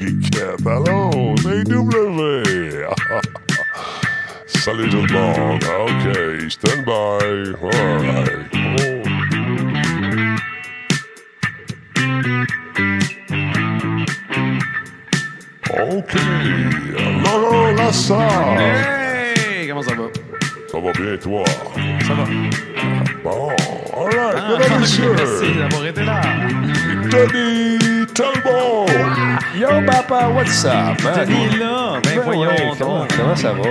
geekette. Allô, c'est W. Salut tout le monde. OK, stand by. All right. Oh. OK. Laurent. Hey! Comment ça va? Ça va bien, toi? Ça va. Bon, all right, Ah, mesdames et messieurs. merci d'avoir été là. Denis Talbot. Yo, papa, what's up? man? Denis est là. Ben, Ben voyons ouais, comment, comment ça va?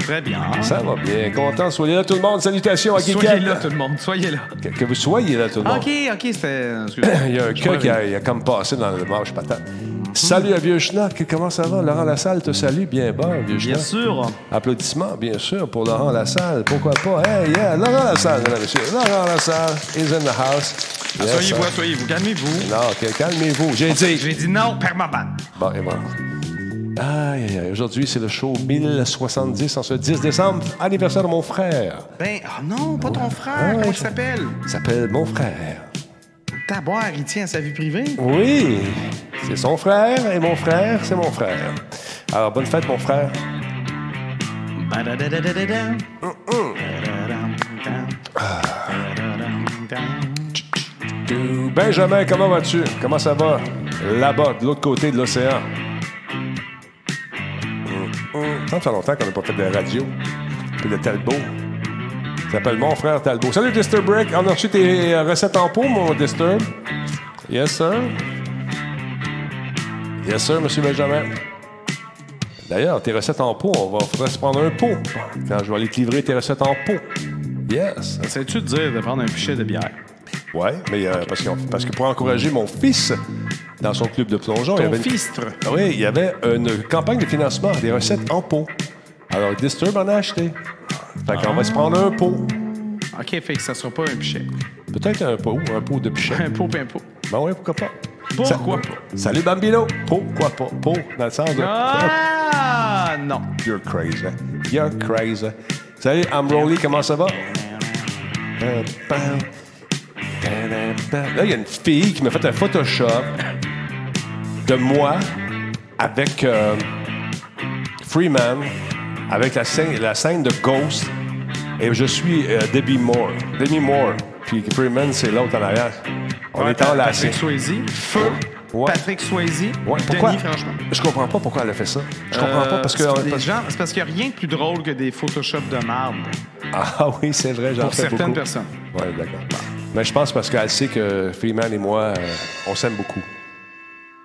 Très bien. Ça va bien. Content. Soyez là, tout le monde. Salutations à Soyez Geekette. là, tout le monde. Soyez là. Que, que vous soyez là, tout le monde. OK, OK, c'était... Il y a un cas qui a, a comme passé dans le manche patate. Salut à Vieux Schnock. Comment ça va? Laurent Lassalle te salue. Bien bon, Vieux Bien Schnock. sûr. Applaudissements, bien sûr, pour Laurent Lassalle. Pourquoi pas? Hey, yeah, Laurent Lassalle, mesdames et messieurs. Laurent Lassalle is in the house. Yes, Soyez-vous, sir. soyez-vous. Calmez-vous. Non, calmez-vous. J'ai dit. J'ai dit non, permaban. Bon, et voilà. Aïe, aïe, aïe. Aujourd'hui, c'est le show 1070 en ce 10 décembre, anniversaire de mon frère. Ben, oh non, pas ton frère. Comment il s'appelle? Il s'appelle mon frère. Taboire, il tient à sa vie privée? Oui, c'est son frère et mon frère, c'est mon frère. Alors, bonne fête, mon frère. Benjamin, comment vas-tu? Comment ça va? Là-bas, de l'autre côté de l'océan. Ça fait longtemps qu'on n'a pas fait de radio. Puis de Talbot. Ça s'appelle mon frère Talbot. Salut, Disturb Break. On a reçu tes recettes en pot, mon Disturb. Yes, sir. Yes, sir, Monsieur Benjamin. D'ailleurs, tes recettes en pot, on va faudrait se prendre un pot. Quand je vais aller te livrer tes recettes en pot. Yes. Sais-tu te dire de prendre un pichet de bière? Ouais, mais euh, parce, que pour encourager mon fils dans son club de plongeon, il y avait une- fistre. Ah Oui, il y avait une campagne de financement des recettes en pot. Alors, Disturb en a acheté. Fait qu'on va se prendre un pot. OK, fait que ça sera pas un pichet. Peut-être un pot, un pot de pichet. Un pot, un pot. Ben oui, pourquoi pas. Pourquoi Ça- pas? Salut Bambino. Pourquoi pas? Pot, dans le sens de... Ah, non. You're crazy. You're crazy. Salut, I'm Rolly, comment ça va? Là, il y a une fille qui m'a fait un Photoshop de moi avec euh, Freeman, avec la scène, la scène de Ghost, et je suis euh, Debbie Moore. Debbie Moore. Puis Freeman, c'est l'autre en arrière. On est enlacés. Patrick Swayze. Feu. Ouais. Patrick Swayze. Ouais, pourquoi? Denis, franchement. Je comprends pas pourquoi elle a fait ça. Je comprends pas parce que. Euh, c'est gens- parce qu'il n'y a rien de plus drôle que des Photoshop de marde Ah oui, c'est vrai, j'en pour fais certaines beaucoup. personnes. Oui, d'accord. Mais je pense parce qu'elle sait que Freeman et moi, euh, on s'aime beaucoup.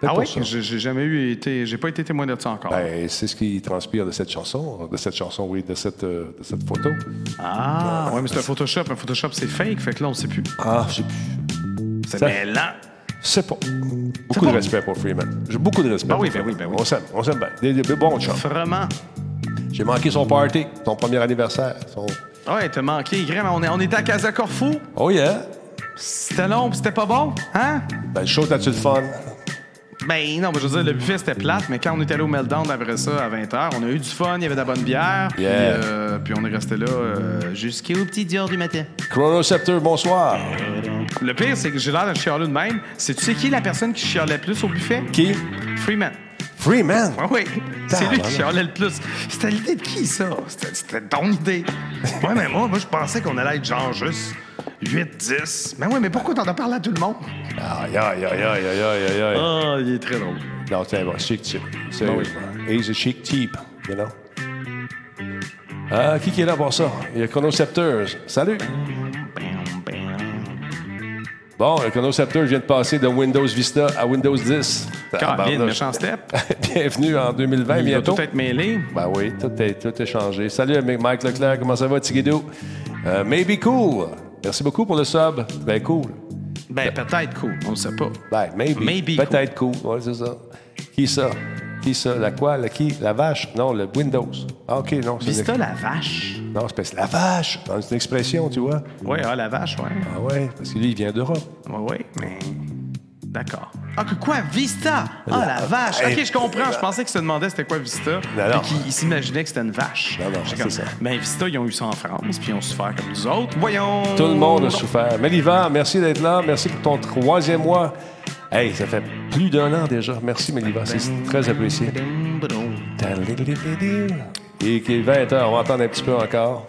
Ah oui? J'ai jamais eu été. J'ai pas été témoin de ça encore. Ben, c'est ce qui transpire de cette chanson, de cette chanson, oui, de cette, euh, de cette photo. Ah, ouais, mais c'est un Photoshop. Un Photoshop, c'est fake. Fait que là, on sait plus. Ah, je sais plus. C'est Ça- mêlant. C'est pas. Beaucoup de pas. respect pour Freeman. J'ai beaucoup de respect Ben oui, pour ben Freeman. oui, ben oui. On s'aime, on s'aime bien. Des, des bons chums. Vraiment. J'ai manqué son party, son premier anniversaire. Son... Ouais, t'as manqué. Vraiment, on, est, on était à Casa Corfou. Oh yeah! C'était long, c'était pas bon. Hein? Ben, le show, t'as-tu le fun? Ben non, ben, je veux dire, le buffet c'était plate, mais quand on est allé au Meltdown après ça, à 20h, on a eu du fun, il y avait de la bonne bière. Puis, Yeah. euh, puis on est resté là euh, jusqu'au petit heures du matin. Chronocepteur, bonsoir. Le pire, c'est que j'ai l'air de chialer de même. C'est tu sais qui est la personne qui chialait le plus au buffet? Qui? Freeman. Freeman! Ah oui, c'est lui qui chialait le plus. C'était l'idée de qui, ça? C'était c'était ton idée. ouais, mais moi, moi je pensais qu'on allait être genre juste 8-10. Mais ouais, mais pourquoi t'en as parlé à tout le monde? Aïe, aïe, aïe, aïe, aïe, aïe, aïe. Ah, il est très drôle. Non, c'est bon, chic type. C'est Ah oui. He's a chic type, you know? Ah, qui qui est là pour ça? Il y a Chronocepteurs. Salut! Bon, le Chronocepteur vient de passer de Windows Vista à Windows 10. Caroline, Tabarnouche. méchant step. Bienvenue en 2020, Il va bientôt. tout être mêlé. Ben oui, tout est, tout est changé. Salut, Mike Leclerc, comment ça va, Tigidou? Euh, maybe cool. Merci beaucoup pour le sub. Très cool. Ben, peut-être cool, on le sait pas. Ben, maybe. Maybe Peut-être cool. Ouais, c'est ça. Qui ça? Qui ça? La quoi? La qui? La vache? Non, le Windows. Ah, OK, non. c'est Vista, une- la vache. Non, c'est parce que la vache. C'est une expression, tu vois. Ouais, ah, la vache, ouais. Ah ouais, parce que lui, il vient d'Europe. Ouais, ouais, mais. D'accord. Ah, que quoi? Vista? Ah, la vache. Hey. Ok, je comprends. Je pensais qu'il se demandait c'était quoi Vista. Non, non. Puis qu'il il s'imaginait que c'était une vache. Non, c'est comme, ça. Ben, Vista, ils ont eu ça en France, puis ils ont souffert comme nous autres. Voyons. Tout le monde a souffert. Mélivan, merci d'être là. Merci pour ton troisième mois Hey, ça fait plus d'un an déjà. Merci, Méliva. C'est très apprécié. Et qu'il est 20 h On va attendre un petit peu encore.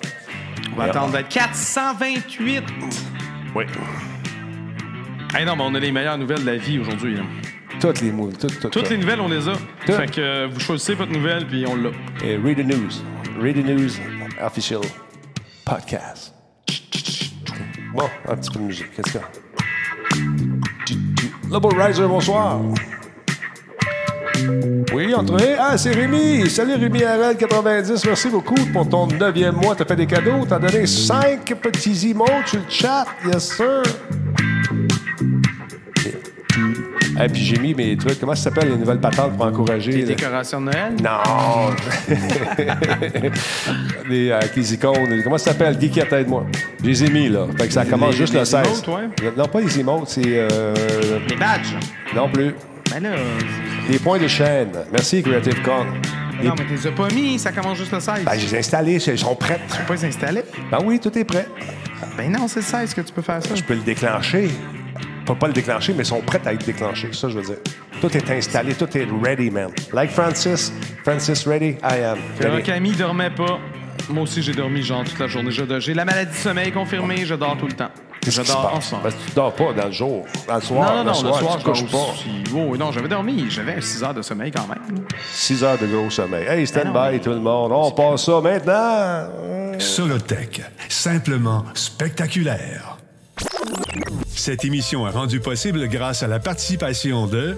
On va attendre 428. Oui. Hey non, mais on a les meilleures nouvelles de la vie aujourd'hui. là. Toutes les moules. Toutes, toutes, Toutes toutes. les nouvelles, on les a. Tout. Fait que euh, vous choisissez votre nouvelle, puis on l'a. Et Read the News. Read the News Official Podcast. Bon, un petit peu de musique. Qu'est-ce qu'il y a? Lobo Riser, bonsoir. Oui, entrez. Ah, c'est Rémi. Salut Rémi RL90. Merci beaucoup pour ton neuvième mois. T'as fait des cadeaux. T'as donné cinq petits emotes sur le chat. Yes, sir. Et puis j'ai mis mes trucs. Comment ça s'appelle les nouvelles patentes pour encourager? Les là? décorations de Noël? Non! les, euh, avec les icônes. Comment ça s'appelle? Geekette, aide-moi. Je les ai mis, là. Fait que ça commence Les- juste les le 16. emotes, ouais. Non, pas les emotes, c'est... euh, Les badges. non plus. Ben là, euh, Les points de chaîne. Merci, Creative Con. Les- non, mais tu les as pas mis, ça commence juste le 16. Ben, je les ai installés, ils sont prêts. Tu peux pas les installer? Ben oui, tout est prêt. Ben non, c'est le 16 que tu peux faire ça. Je peux le déclencher. Pas pas le déclencher, mais ils sont prêts à être déclenchés. C'est ça, je veux dire. Tout est installé, tout est ready, man. Like Francis. Francis, ready? I am. Ready. Camille dormait pas. Moi aussi, j'ai dormi genre toute la journée. J'ai la maladie du sommeil confirmée, je dors tout le temps. Je dors ensemble. Parce que tu dors pas dans le jour. Dans le soir, Non, non, non, le soir, tu je couches dors pas. Oh, non, j'avais dormi. J'avais 6 heures de sommeil quand même. 6 heures de gros sommeil. Hey, stand Ben non, by tout le monde. On passe ça maintenant. Solotech, simplement spectaculaire. Cette émission est rendue possible grâce à la participation de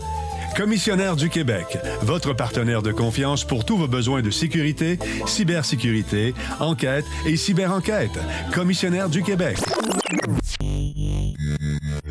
Commissionnaire du Québec, votre partenaire de confiance pour tous vos besoins de sécurité, cybersécurité, enquête et cyberenquête. Commissionnaire du Québec.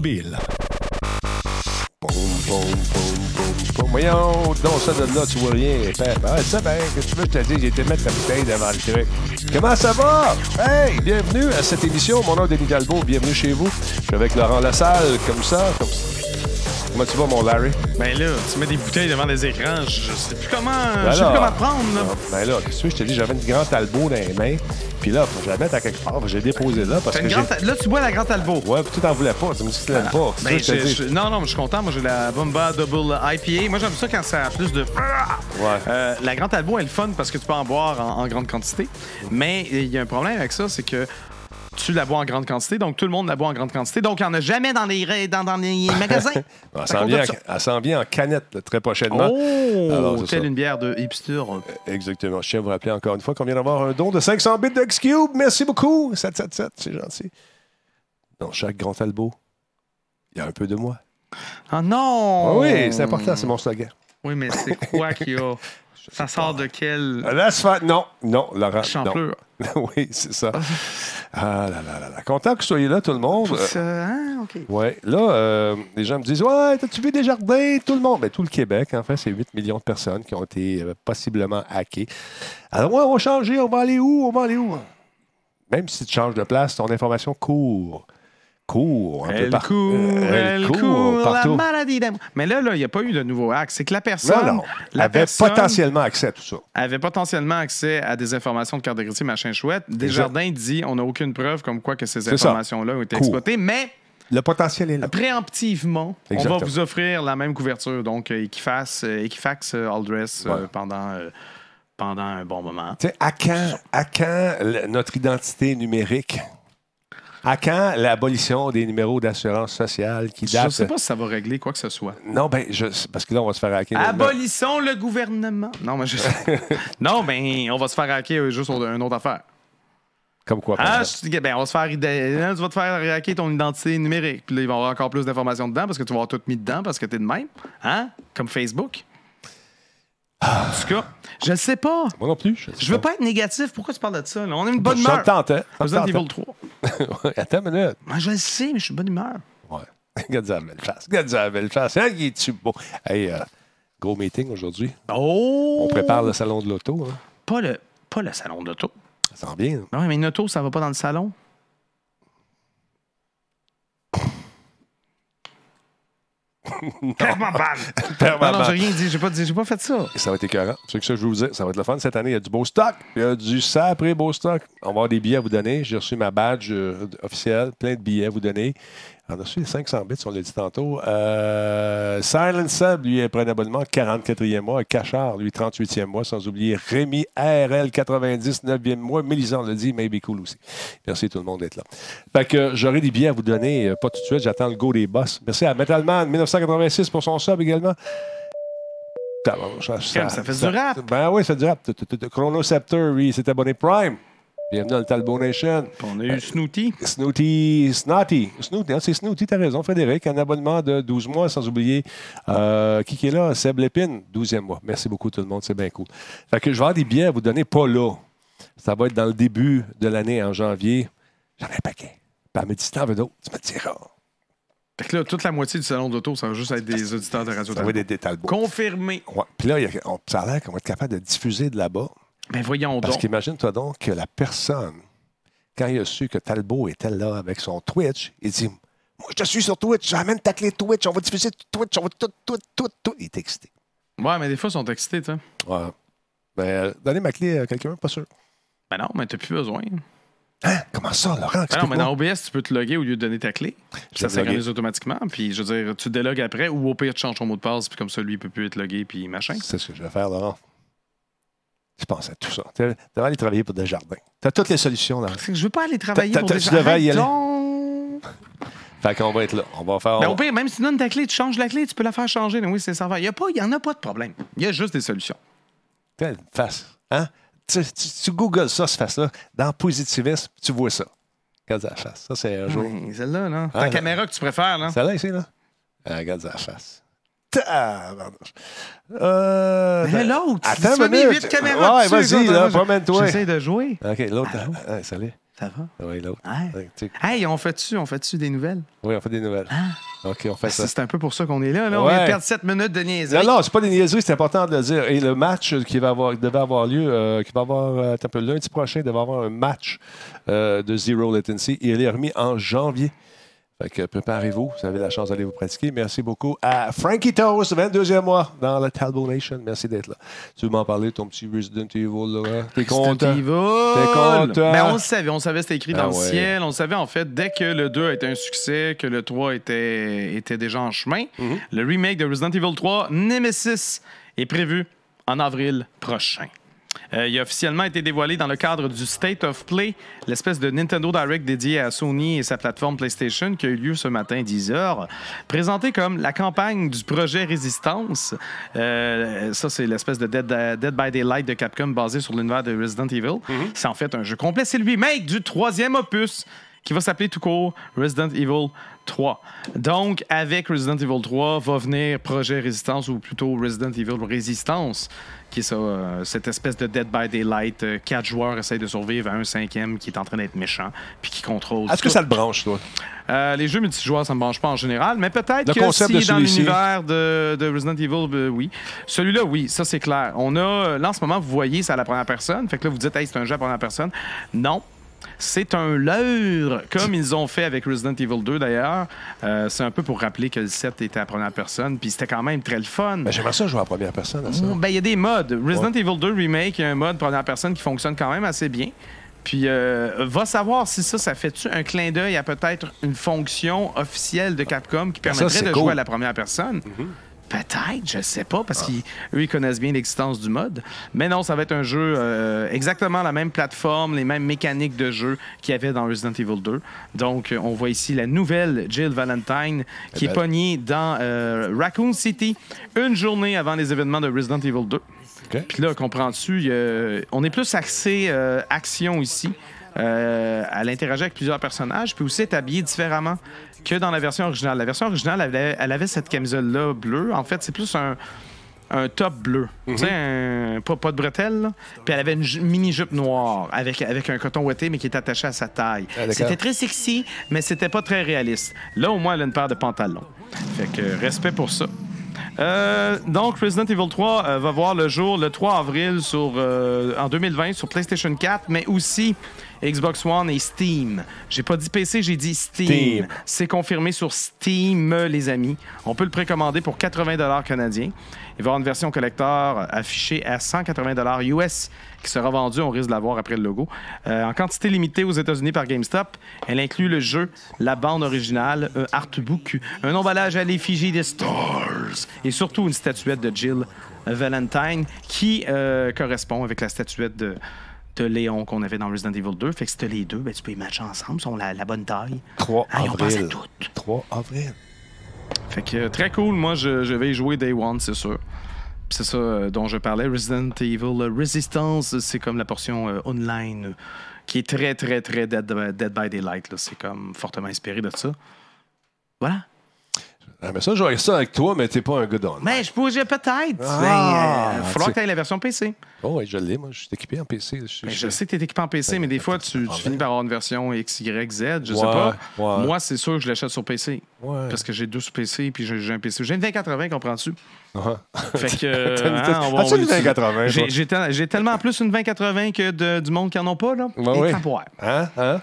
Boum, boum, boum, boum, boum. Voyons, non, ça de là, tu vois rien. Ah, ça, ben, que tu veux que je te dise, été mettre ta bouteille devant le truc. Comment ça va? Hey, bienvenue à cette émission. Mon nom est Denis Talbot. Bienvenue chez vous. Je suis avec Laurent Lassalle, comme ça, comme ça. Comment tu vas, mon Larry? Ben là, tu mets des bouteilles devant des écrans, je sais plus comment, Ben je sais plus comment te prendre. Là. Ah, Ben là, qu'est-ce que? Je te dis, j'avais une grande Talbot dans les mains. Puis là, faut que je la mette à quelque part. J'ai déposé là parce que grande Là, tu bois la Grande Albo. Ouais, puis tu t'en voulais pas. Tu me dis que tu l'aimes pas. Ben, ça je je- non, non, mais je suis content. Moi, j'ai la Bomba Double IPA. Moi, j'aime ça quand ça a plus de. Euh, la Grande Albo, elle est fun parce que tu peux en boire en, en grande quantité. Mais il y a un problème avec ça, c'est que tu la bois en grande quantité, donc tout le monde la boit en grande quantité. Donc, il n'y en a jamais dans les, ra- dans, dans les magasins. Elle s'en vient, en- vient en canette là, très prochainement. Oh! Alors, telle une bière de hipster. Exactement. Je tiens à vous rappeler encore une fois qu'on vient d'avoir un don de 500 bits de X-Cube. Merci beaucoup. 777, c'est gentil. Dans chaque grand talbot, il y a un peu de moi. Ah non! Ah oui, c'est important, c'est mon slogan. Oui, mais c'est quoi qu'il y a? Ça sort de quel faire. Non, non, Laurent. Non. champlure? oui, c'est ça. Ah là là là là. Content que vous soyez là, tout le monde. Ça, hein? OK. Ouais, là, euh, les gens me disent Ouais, t'as-tu vu des jardins Tout le monde. Ben, tout le Québec, en fait, c'est 8 millions de personnes qui ont été euh, possiblement hackées. Alors, ouais, on va changer, on va aller où On va aller où? Même si tu changes de place, ton information court. Court. un peu Elle par- court, euh, elle court, la partout. maladie d'amour. Mais là, là, il n'y a pas eu de nouveau hack. C'est que la personne, Non, non. la avait personne potentiellement accès à tout ça. avait potentiellement accès à des informations de carte de crédit, machin chouette. Desjardins dit on n'a aucune preuve comme quoi que ces informations-là ont été exploitées, mais Le potentiel est là. préemptivement, on Exactement. va vous offrir la même couverture, donc euh, Equifax, euh, Equifax euh, All Dress euh, Ouais. pendant, euh, pendant un bon moment. Tu sais, à quand, à quand le- notre identité numérique À quand l'abolition des numéros d'assurance sociale qui Je datent ne sais pas si ça va régler quoi que ce soit. Non, ben, je, parce que là, on va se faire hacker. Abolissons le gouvernement. Non, mais je Non, ben, on va se faire hacker juste sur une autre affaire. Comme quoi, Ah, je te dis, ben, on va se faire. hein, Tu vas te faire hacker ton identité numérique. Puis là, il va y avoir encore plus d'informations dedans parce que tu vas avoir tout mis dedans parce que t'es de même. Hein? Comme Facebook. En tout cas, je sais pas. Moi non plus. Je, Je veux pas être négatif. Pourquoi tu parles de ça? là? On a une bonne. Ça me Resident. Evil 3. Attends une minute. Moi, je le sais, mais je suis de bonne humeur. Ouais. Regarde ça, la belle face. Regarde ça, la belle face. Hein, il est-tu beau? Hey, euh, gros meeting aujourd'hui. Oh! On prépare le salon de l'auto. Hein. Pas le, pas le salon d'auto. Ça sent bien. Non, mais une auto, ça va pas dans le salon? Ma balle! Ma Non, non, j'ai rien dit. J'ai pas, dit- j'ai pas fait ça. Et ça va être écœurant. C'est que ça je vous dire. Ça va être le fun. Cette année, il y a du beau stock. Il y a du sapré beau stock. On va avoir des billets à vous donner. J'ai reçu ma badge euh, officielle. Plein de billets à vous donner. On a reçu les 500 bits, on l'a dit tantôt. Euh, Silent Sub, lui, il prend un abonnement 44e mois. Cachard, lui, 38e mois. Sans oublier Rémi RL, 90, 9e mois. Mélisande l'a dit, Maybe Cool aussi. Merci tout le monde d'être là. Fait que j'aurai des billets à vous donner. euh, pas tout de suite. J'attends le go des boss. Merci à Metalman, 1986 pour son sub également. Ça, Ça fait du rap. Ben oui, ça fait du rap. Chronoceptor, lui, s'est abonné Prime. Bienvenue dans le Talbot Nation. On a eu Snooty. Snooty, Snotty. Snooty, hein, c'est Snooty, t'as raison, Frédéric. Un abonnement de 12 mois, sans oublier euh, qui qui est là? Seb Lépine, 12e mois. Merci beaucoup tout le monde, c'est bien cool. Fait que je vais avoir des billets à vous donner, pas là. Ça va être dans le début de l'année, en janvier. J'en ai un paquet. Puis elle me dit, si t'en veux d'autres, tu me diras. Fait que là, toute la moitié du salon d'auto, ça va juste être des auditeurs de Radio Ça va être Talbot. des, Talbots. Confirmé. Ouais. Puis là, il y a- on- ça a l'air qu'on va être capable de diffuser de là-bas. Ben voyons Parce donc. qu'imagine-toi donc que la personne, quand il a su que Talbot était là avec son Twitch, il dit Moi, je te suis sur Twitch, j'amène ta clé Twitch, on va diffuser Twitch, on va tout, tout, tout, tout. Il est excité. Ouais, mais des fois, ils sont excités, tu sais. Ouais. Ben, euh, donnez ma clé à quelqu'un, pas sûr. Ben non, mais t'as plus besoin. Hein? Comment ça, Laurent? Ben non, mais dans OBS, tu peux te loguer au lieu de donner ta clé. Puis ça s'organise automatiquement. Puis, je veux dire, tu délogues après ou au pire, tu changes ton mot de passe. Puis comme ça, lui, il peut plus être logué. Puis machin. C'est ce que je vais faire, Laurent. Je pense à tout ça. Tu devrais aller travailler pour Desjardins. Tu as toutes les solutions, que je veux pas aller travailler pour t'as- des tu devrais y aller. Donc. Fait qu'on va être là. On va faire. Ben, au pire, même si tu donnes ta clé, tu changes la clé, tu peux la faire changer. Oui, c'est ça. Il n'y en a pas de problème. Il y a juste des solutions. Quelle face. Hein? Tu, tu, tu googles ça, cette face-là. Dans positivisme, tu vois ça. Regarde la face. Ça, c'est un jour. Celle-là, là. Ah, Ta caméra que tu préfères, là. Celle-là, ici, là? Ah, regarde la face. Euh, Mais l'autre, Attends tu caméras Ouais, dessus, vas-y, là, promène-toi. J'essaie de jouer. OK, l'autre. Allô? Ah, salut. Ça va? Oui, l'autre. Ouais. Tu Hey, on fait-tu, on fait-tu des nouvelles? Oui, on fait des nouvelles. OK, on fait ça. C'est un peu pour ça qu'on est là. là. On vient de perdre 7 minutes de niaiserie. Non, non, c'est pas des niaiseries, c'est important de le dire. Et le match qui va avoir, devait avoir lieu, euh, qui va avoir, euh, un peu, lundi prochain, devait avoir un match euh, de Zero Latency. Il est remis en janvier. Fait que préparez-vous, vous avez la chance d'aller vous pratiquer. Merci beaucoup à Frankie Toast, 22e mois dans la Talbot Nation. Merci d'être là. Tu veux m'en parler, ton petit Resident Evil, là? T'es content? Resident Evil. T'es content? Ben, on le savait, on savait c'était écrit Ah dans le ouais. ciel. On le savait en fait dès que le 2 a été un succès, que le 3 était, était déjà en chemin. Mhm. Le remake de Resident Evil 3, Nemesis, est prévu en avril prochain. Euh, il a officiellement été dévoilé dans le cadre du State of Play, l'espèce de Nintendo Direct dédié à Sony et sa plateforme PlayStation qui a eu lieu ce matin 10h. Présenté comme la campagne du projet Résistance, euh, ça c'est l'espèce de Dead, Dead by Daylight de Capcom basé sur l'univers de Resident Evil. C'est en fait un jeu complet. C'est le remake du troisième opus qui va s'appeler tout court Resident Evil 3. Donc, avec Resident Evil 3 va venir Projet Résistance, ou plutôt Resident Evil Résistance, qui est ça, euh, cette espèce de Dead by Daylight. euh, quatre joueurs essayent de survivre à un cinquième qui est en train d'être méchant, puis qui contrôle. Est-ce que ça te branche, toi? Euh, les jeux multijoueurs, ça ne me branche pas en général, mais peut-être Le que concept de si dans l'univers de, de Resident Evil, oui. Celui-là, oui, ça c'est clair. On a, là en ce moment, vous voyez, c'est à la première personne. Fait que là, vous dites, hey, c'est un jeu à la première personne. Non. C'est un leurre, comme ils ont fait avec Resident Evil 2 d'ailleurs. Euh, c'est un peu pour rappeler que le 7 était à première personne, puis c'était quand même très le fun. Ben, J'aimerais ça jouer en première personne à ça. Mm, Ben, il y a des modes. Resident Evil 2 Remake, il y a un mode première personne qui fonctionne quand même assez bien. Puis, euh, va savoir si ça, ça fait-tu un clin d'œil à peut-être une fonction officielle de Capcom qui Ben, ça, permettrait de cool. jouer à la première personne. Peut-être, je sais pas, parce qu'eux, ils connaissent bien l'existence du mode. Mais non, ça va être un jeu euh, exactement la même plateforme, les mêmes mécaniques de jeu qu'il y avait dans Resident Evil 2. Donc, euh, on voit ici la nouvelle Jill Valentine qui est belle. pognée dans euh, Raccoon City une journée avant les événements de Resident Evil 2. OK. Puis là, comprends-tu, a- on est plus axé euh, action ici. Euh, elle interagit avec plusieurs personnages, puis aussi est habillée différemment que dans la version originale. La version originale, elle avait, elle avait cette camisole-là bleue. En fait, c'est plus un, un top bleu. Tu sais, un- pas, pas de bretelles. là. Puis elle avait une ju- mini-jupe noire avec, avec un coton ouaté, mais qui est attaché à sa taille. Ah, c'était très sexy, mais c'était pas très réaliste. Là, au moins, elle a une paire de pantalons. Fait que respect pour ça. Euh, donc, Resident Evil 3 euh, va voir le jour le 3 avril sur, euh, en 2020 sur PlayStation 4, mais aussi Xbox One et Steam. J'ai pas dit PC, j'ai dit Steam. Steam. C'est confirmé sur Steam, les amis. On peut le précommander pour 80 canadiens. Il va y avoir une version collector affichée à 180 US qui sera vendue, on risque de l'avoir après le logo, euh, en quantité limitée aux États-Unis par GameStop. Elle inclut le jeu, la bande originale, un artbook, un emballage à l'effigie des Stars et surtout une statuette de Jill Valentine qui euh, correspond avec la statuette de, de Léon qu'on avait dans Resident Evil 2. Fait que si t'as les deux, ben, tu peux les matcher ensemble, ils sont la, la bonne taille. 3 Ah, ils ont pensé à avril. tout. 3 avril. Fait que euh, très cool. Moi, je, je vais y jouer Day One, c'est sûr. Puis c'est ça euh, dont je parlais. Resident Evil euh, Resistance, c'est comme la portion euh, online qui est très, très, très Dead, Dead by Daylight. C'est comme fortement inspiré de ça. Voilà. Ah, mais ça, j'aurais ça avec toi, mais t'es pas un gars d'on. Mais je pourrais peut-être. Ah, Ben, euh, il va tu- falloir que tu aies la version PC. Oh, oui, je l'ai, moi. Je suis équipé en PC. Je, Ben, je sais que tu es équipé en PC, mais des fois, tu, tu finis par avoir une version X, Y, Z. Je sais Ouais, pas. ouais. Moi, c'est sûr que je l'achète sur PC. Ouais. Parce que j'ai deux sur PC, puis j'ai un PC. J'ai une 2080, comprends-tu? Fait que. euh, une- hein, on va- As-tu on une va- 2080, J'ai- toi? J'ai tel- j'ai tellement plus une 2080 que de- du monde qui en ont pas, là. Ouais, Et ouais. taboire. Hein? Hein?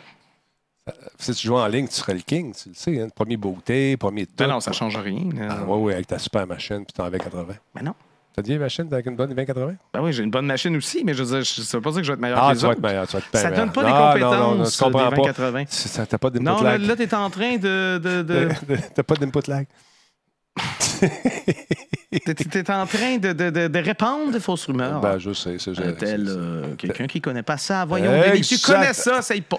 Si tu joues en ligne, tu serais le king, tu le sais. Hein? Premier beauté, premier tout. Ben non, ça change rien. là. Ah, ouais, ouais, avec ta super machine, puis t'en 2080. Ben non. T'as dit une machine avec une bonne 2080? Ben oui, j'ai une bonne machine aussi, mais je veux dire, ça veut pas dire que je vais être meilleur Ah, que tu les vas autres. être meilleur, tu vas être Ça meilleur. donne pas des Non, non, non, compétences tu comprends des pas. 2080. C'est ça, T'as pas d'input Non, là, lag. là t'es en train de. de, de- T'as pas d'input lag. t'es- en train de, de, de, de répandre des fausses rumeurs. Ben, je sais. c'est- c'est- c'est- euh, quelqu'un qui connaît pas ça. Voyons, Exact. Tu connais ça, essaye pas.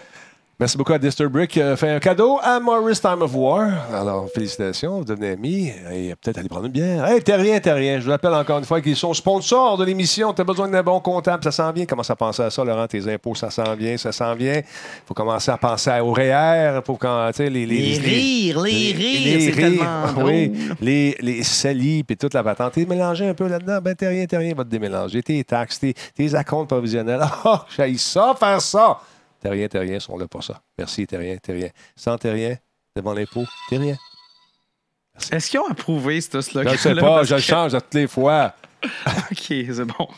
Merci beaucoup à Disturbrick. Euh, fait un cadeau à Morris Time of War. Alors, félicitations, vous devenez amis. Et peut-être aller prendre une bière. Hey, t'es rien, t'es rien. Je vous rappelle encore une fois qu'ils sont sponsors de l'émission. T'as besoin d'un bon comptable, ça s'en vient. Commence à penser à ça, Laurent. Tes impôts, ça s'en vient, ça s'en vient. faut commencer à penser au REER pour quand, tu sais, les, les, Les rires, les rires, c'est tellement oui, les, les salis, puis toute la patente. T'es mélangé un peu là-dedans? Ben, t'es rien, t'es rien, va te démélanger. Tes taxes, tes, tes acomptes provisionnels. Ah, j'ai ça, faire ça. T'es rien, t'es rien, sont là pour ça. Merci, t'es rien, t'es rien. Sans t'es rien, devant l'impôt, t'es rien. Est-ce qu'ils ont approuvé ce Je slogan? ne sais pas, je le change à toutes les fois. OK, c'est bon.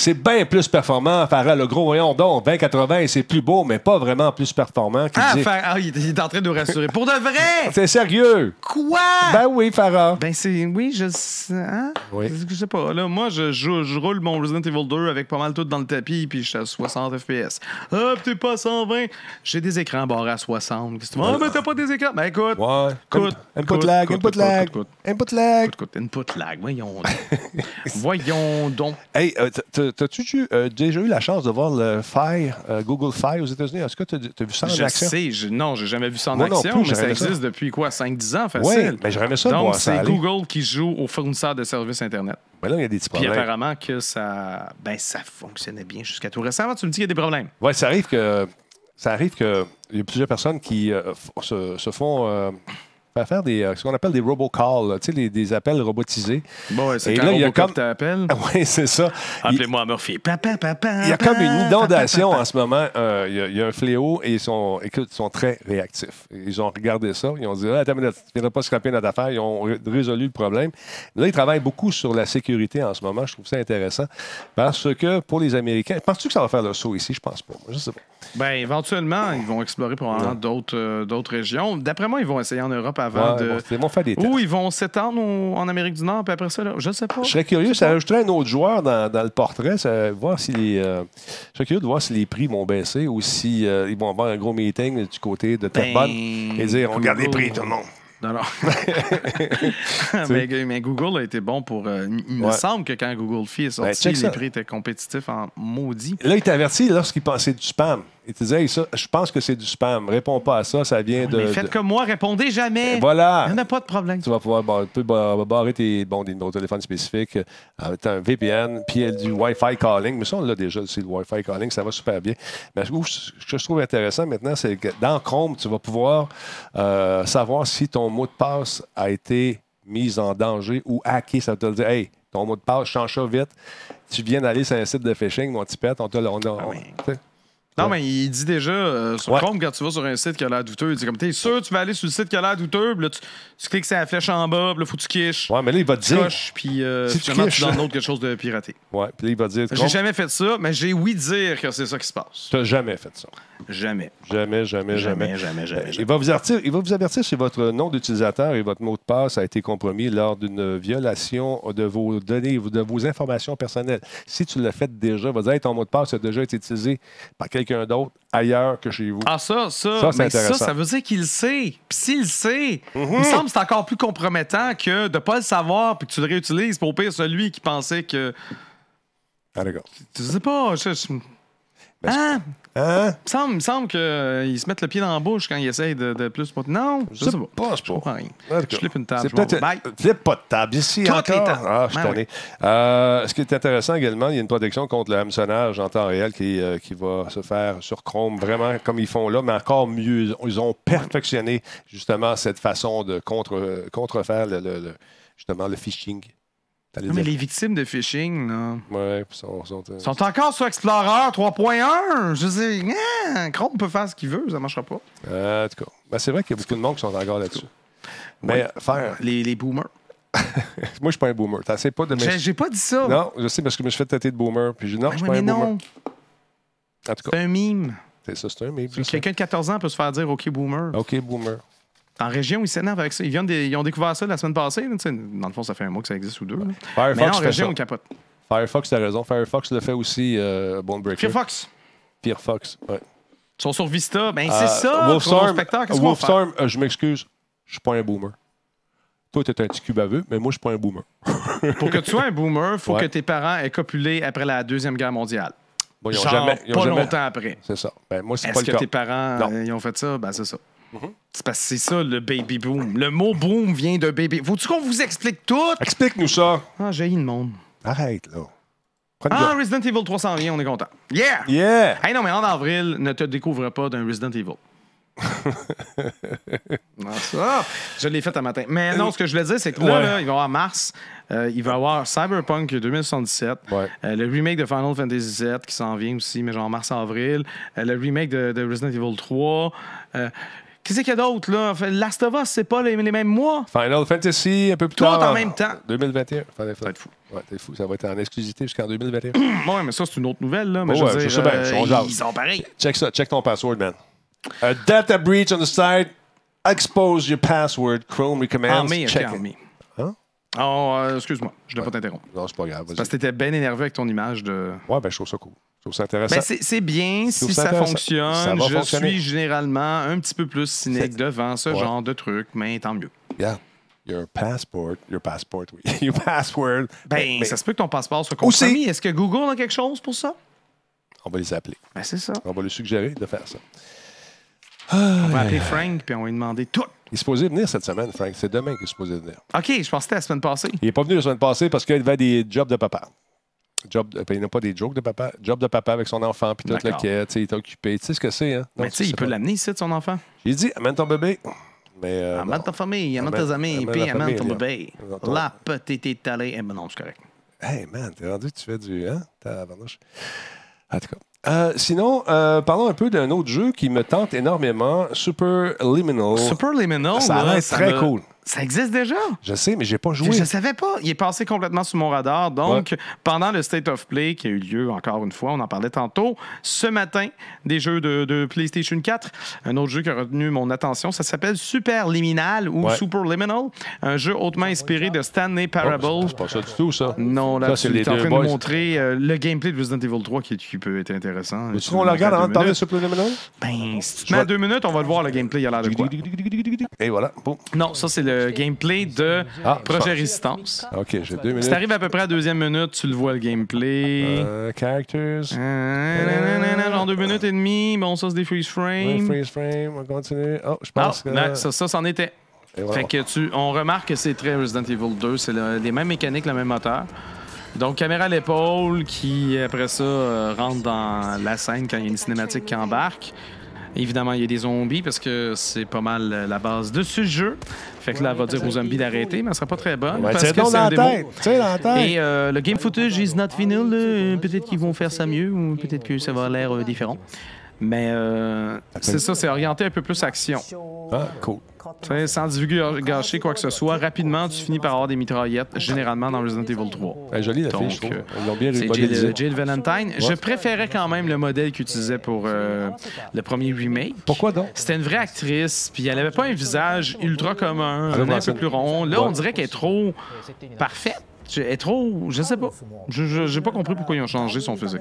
C'est bien plus performant, Farah. Le gros voyons donc, 2080, c'est plus beau, mais pas vraiment plus performant. Ah, dit. faire- ah, il il est en train de nous rassurer. Pour de vrai! C'est sérieux. Quoi? Ben oui, Farah. Ben, c'est. Oui, je sais. Hein? Oui. Je sais pas. Là, moi, je, je, je roule mon Resident Evil 2 avec pas mal tout dans le tapis, puis je suis à 60 FPS. Ah, t'es pas à 120. J'ai des écrans barrés à 60. Qu'est-ce que tu? Ah, mais t'as pas des écrans. Ben, écoute. Ouais. Coûte, Input lag, input lag, input lag. Écoute, input lag. Voyons donc. Voyons donc. Hey, euh, t'as-tu euh, déjà eu la chance de voir le Fire, euh, Google Fire aux États-Unis? Est-ce que tu as vu ça en Je action? sais, je- non, j'ai jamais vu ça en Moi action, plus, mais ça j'aurais existe depuis quoi, 5-10 ans, Oui, facile. mais j'aurais aimé ça Donc, c'est. Google qui joue aux fournisseurs de services Internet. Mais là, il y a des petits Puis problèmes. apparemment que ça, ben, ça fonctionnait bien jusqu'à tout récemment. Tu me dis qu'il y a des problèmes. Oui, ça arrive que ça arrive que il y a plusieurs personnes qui euh, se, se font faire faire des euh, ce qu'on appelle des robocalls, là, tu sais, les- des appels robotisés. Bon, ouais, c'est Et quand là, il y a Robocop comme- t'appelle. oui, c'est ça. Appelez-moi Murphy. Papa, papa, Il y a comme une inondation papa, en ce moment. Euh, il, y a, il y a un fléau et ils sont, écoute, ils sont très réactifs. Ils ont regardé ça. Ils ont dit ah, Attends, tu ne viendras pas scraper notre affaire. Ils ont ré- résolu le problème. Là, ils travaillent beaucoup sur la sécurité en ce moment. Je trouve ça intéressant. Parce que pour les Américains, penses-tu que ça va faire le saut ici? Je pense pas. Moi, Je sais pas. Ben, éventuellement, ils vont explorer probablement d'autres euh, d'autres régions. D'après moi, ils vont essayer en Europe avant Ouais, de. bon, ils vont faire des tests. Ou ils vont s'étendre en Amérique du Nord, puis après ça, là, je sais pas. Je serais curieux, ça rajouterait un autre joueur dans, dans le portrait, ça, voir si les, euh, je serais curieux de voir si les prix vont baisser ou si euh, ils vont avoir un gros meeting du côté de Tech Ben, et dire on regarde les prix, tout le monde. Non, non. mais, mais Google a été bon pour. euh, il me semble que quand Google Fi est Ben, sorti, les ça. prix étaient compétitifs en maudit. Là, il t'avertit lorsqu'il pensait du spam. Il te disait, Hey, ça, je pense que c'est du spam. Réponds pas à ça, ça vient de. mais faites de- comme moi, répondez jamais. Et Voilà. Il n'y en a pas de problème. Tu vas pouvoir tu peux barrer tes bon, des numéros de téléphone spécifiques euh, avec un VPN, puis il y a du Wi-Fi calling. Mais ça, on l'a déjà, c'est le Wi-Fi calling, ça va super bien. Mais ce que je- trouve intéressant maintenant, c'est que dans Chrome, tu vas pouvoir euh, savoir si ton mot de passe a été mis en danger ou hacké. Ça va te dire, hey, ton mot de passe, change ça vite. Tu viens d'aller sur un site de phishing, mon petit pet, on t'a. On Non, mais il dit déjà euh, sur Ouais. Quand tu vas sur un site qui a l'air douteux, il dit comme t'es sûr, tu vas aller sur le site qui a l'air douteux, puis là, tu, tu cliques sur la flèche en bas, puis là, faut que tu quiches. Ouais, mais là, il va te Tu dire. coches, puis euh, Si tu finalement, tu quiches. downloads quelque chose de piraté. Ouais, puis là, il va te dire. J'ai jamais fait ça, mais j'ai oui dire que c'est ça qui se passe. Tu n'as jamais fait ça. Jamais. Jamais, jamais, jamais. Jamais, jamais, jamais. Il va, vous avertir, il va vous avertir si votre nom d'utilisateur et votre mot de passe a été compromis lors d'une violation de vos données, de vos informations personnelles. Si tu l'as fait déjà, il va dire Hey, ton mot de passe a déjà été utilisé par quelqu'un d'autre ailleurs que chez vous. Ah, ça, ça, Ça, c'est ça, ça veut dire qu'il le sait. Puis s'il le sait, Mhm. il me semble que c'est encore plus compromettant que de ne pas le savoir puis que tu le réutilises pour pire celui qui pensait que. Ah, d'accord. Tu sais pas. Je, je- Ben, Hein? Hein? Il me semble, il me semble qu'ils se mettent le pied dans la bouche quand ils essayent de, de plus. Non, je sais pas. pas, Je comprends rien. Je flippe une table. Je. Bye. Flippe pas de table ici Toutes encore. les tables. Ah, je suis Ben. Euh, ce qui est intéressant également, il y a une protection contre le hameçonnage en temps réel qui, euh, qui va se faire sur Chrome, vraiment comme ils font là, mais encore mieux. Ils ont perfectionné justement cette façon de contre, contrefaire le, le- le- justement le phishing. Non, mais les victimes de phishing, là, Ouais, sont, sont, euh, sont encore sur Explorer 3.1. Je sais, hein, Chrome peut faire ce qu'il veut, ça marchera pas. euh, en tout cas, ben, c'est vrai qu'il y a beaucoup de monde qui sont encore là-dessus. Mais euh, faire. Les, les boomers. Moi, je suis pas un boomer. T'essaies pas de J'ai j'ai pas dit ça. Non, je sais parce que je me suis fait tâter de boomer. Puis je dis non, je suis mais pas un boomer. non, En tout c'est cas, un mime. c'est ça, c'est un c'est ça. Quelqu'un de 14 ans peut se faire dire OK, boomer. OK, boomer. En région, ils s'énervent avec ça. Ils, viennent ils ont découvert ça la semaine passée. là, tu sais. dans le fond, ça fait un mois que ça existe ou deux. là. Mais en Firefox fait région, ça. capotent. Firefox, t'as raison. Firefox le fait aussi, euh, Bonebreaker. Firefox, Firefox, ouais. ils sont sur Vista. Ben, Euh, c'est ça. Wolfstorm, Spectre, qu'est-ce qu'on va faire? Wolfstorm, euh, je m'excuse, je suis pas un boomer. Toi, t'es un petit cul baveux, mais moi, je suis pas un boomer. Pour que tu sois un boomer, il faut Ouais. que tes parents aient copulé après la Deuxième Guerre mondiale. Bon, Genre, pas longtemps après. C'est ça. Ben, moi, c'est pas Est-ce le que cas. tes parents Non. euh, ils ont fait ça? Ben, c'est ça. C'est parce que c'est ça, le baby boom. Le mot boom vient de baby. Faut-tu qu'on vous explique tout? Explique-nous ça. Ah, j'ai le monde. Arrête, là. Une Ah, Resident Evil 300 vient, on est content. Yeah! Yeah! Hey non, mais en avril, ne te découvre pas d'un Resident Evil. non, ça, je l'ai fait un matin. Mais non, ce que je voulais dire, c'est que là, Ouais. là, il va y avoir mars, euh, il va y avoir Cyberpunk 2077, Ouais. euh, le remake de Final Fantasy VII qui s'en vient aussi, mais genre mars-avril, euh, le remake de, de Resident Evil 3. Qu'est-ce qu'il y a d'autre, là? Last of Us, c'est pas les, les mêmes mois? Final Fantasy, un peu plus Tout tard. en même temps. 2021. Fallait Ça va être fou. Ouais, t'es fou. Ça va être en exclusivité jusqu'en 2021. Ouais, mais ça, c'est une autre nouvelle, là. Mais Ouais, je veux dire, euh, jase. ils sont pareils. check ça. Check ton password, man. A data breach on the site. Expose your password. Chrome recommends. Check it. Hein? Oh, euh, excuse-moi, je ne vais pas t'interrompre. Non, c'est pas grave. Parce que t'étais bien énervé avec ton image de. Ouais, ben, je trouve ça cool. Je trouve ça intéressant. Ben, c'est bien si ça fonctionne. Ça je suis généralement un petit peu plus cynique devant ce Ouais. genre de truc, mais tant mieux. Yeah. Your passport. Your passport, oui. your password. Ben, Mais- mais ça se peut que ton passeport soit compromis. Est-ce que Google a quelque chose pour ça? On va les appeler. Ben, c'est ça. On va lui suggérer de faire ça. On va appeler Frank puis on va lui demander tout. Il est supposé venir cette semaine, Frank. C'est demain qu'il est supposé venir. OK, je pensais que c'était la semaine passée. Il n'est pas venu la semaine passée parce qu'il avait des jobs de papa. Job de- ben, il n'a pas des jokes de papa. Job de papa avec son enfant, puis tout le D'accord. quête. Il est occupé. Tu sais ce que c'est, hein? Mais tu sais, il peut l'amener ici, de son enfant. J'ai dit, amène ton bébé. Mais. euh, Amène non. ta famille, amène Amène- tes amis, amène puis la amène ton bébé. Ton- La petite étalée. Eh ben non, c'est correct. Hey, man, t'es rendu, tu fais du. Hein? Tabarnouche. En tout cas. Euh, sinon, euh, parlons un peu d'un autre jeu qui me tente énormément, Super Liminal. Super Liminal, Ça a là, l'air très me- cool. Ça existe déjà? Je sais, mais j'ai pas joué. je savais pas. Il est passé complètement sous mon radar. Donc, pendant le State of Play qui a eu lieu encore une fois, on en parlait tantôt, ce matin, des jeux de, de PlayStation 4, un autre jeu qui a retenu mon attention, ça s'appelle Super Liminal ou Ouais. Super Liminal, un jeu hautement inspiré de Stanley Oh, Parable. c'est- c'est pas ça du tout, ça. non, là, Ça, c'est tu en train boys. de nous montrer euh, le gameplay de Resident Evil 3 qui, qui peut être intéressant. Veux-tu qu'on le regarde avant de parler de Super Liminal? Ben, si tu te mets à deux minutes, on va le voir, le gameplay, il a l'air de quoi. Et voilà. Non, ça, c'est le gameplay de Ah, Projet je Résistance. OK, j'ai deux Si minutes. t'arrives à peu près à la deuxième minute, tu le vois le gameplay. Euh, characters. Euh, nanana, Genre deux minutes et demie. Bon, ça, c'est des freeze frames. freeze frame, on continue. Oh, je Ah, pense que. ben, ça, ça, c'en était. Voilà. Fait que tu, on remarque que c'est très Resident Evil 2. C'est le- les mêmes mécaniques, le même moteur. Donc, caméra à l'épaule qui, après ça, euh, rentre dans la scène quand il y a une cinématique qui embarque. Évidemment, il y a des zombies parce que c'est pas mal euh, la base de ce jeu. Fait que là, elle va dire aux zombies d'arrêter, mais elle sera pas très bonne. Ouais, parce que c'est dans un démo. Et euh, le game footage is not final. là. Peut-être qu'ils vont faire ça mieux ou peut-être que ça va l'air euh, différent. Mais euh, c'est ça, c'est orienté un peu plus action. Ah, cool. Tu sais, sans divulgacher quoi que ce soit, rapidement, tu finis par avoir des mitraillettes, généralement dans Resident Evil 3. Ben, jolie la Donc, fiche, euh, bien C'est. Jill, Jill Valentine. Je préférais quand même le modèle qu'ils utilisaient pour euh, le premier remake. Pourquoi donc? C'était une vraie actrice, puis elle n'avait pas un visage ultra commun, Elle a un, un peu plus rond. Là, on Ouais. dirait qu'elle est trop parfaite. Elle est trop. Je sais pas. Je n'ai pas compris pourquoi ils ont changé son physique.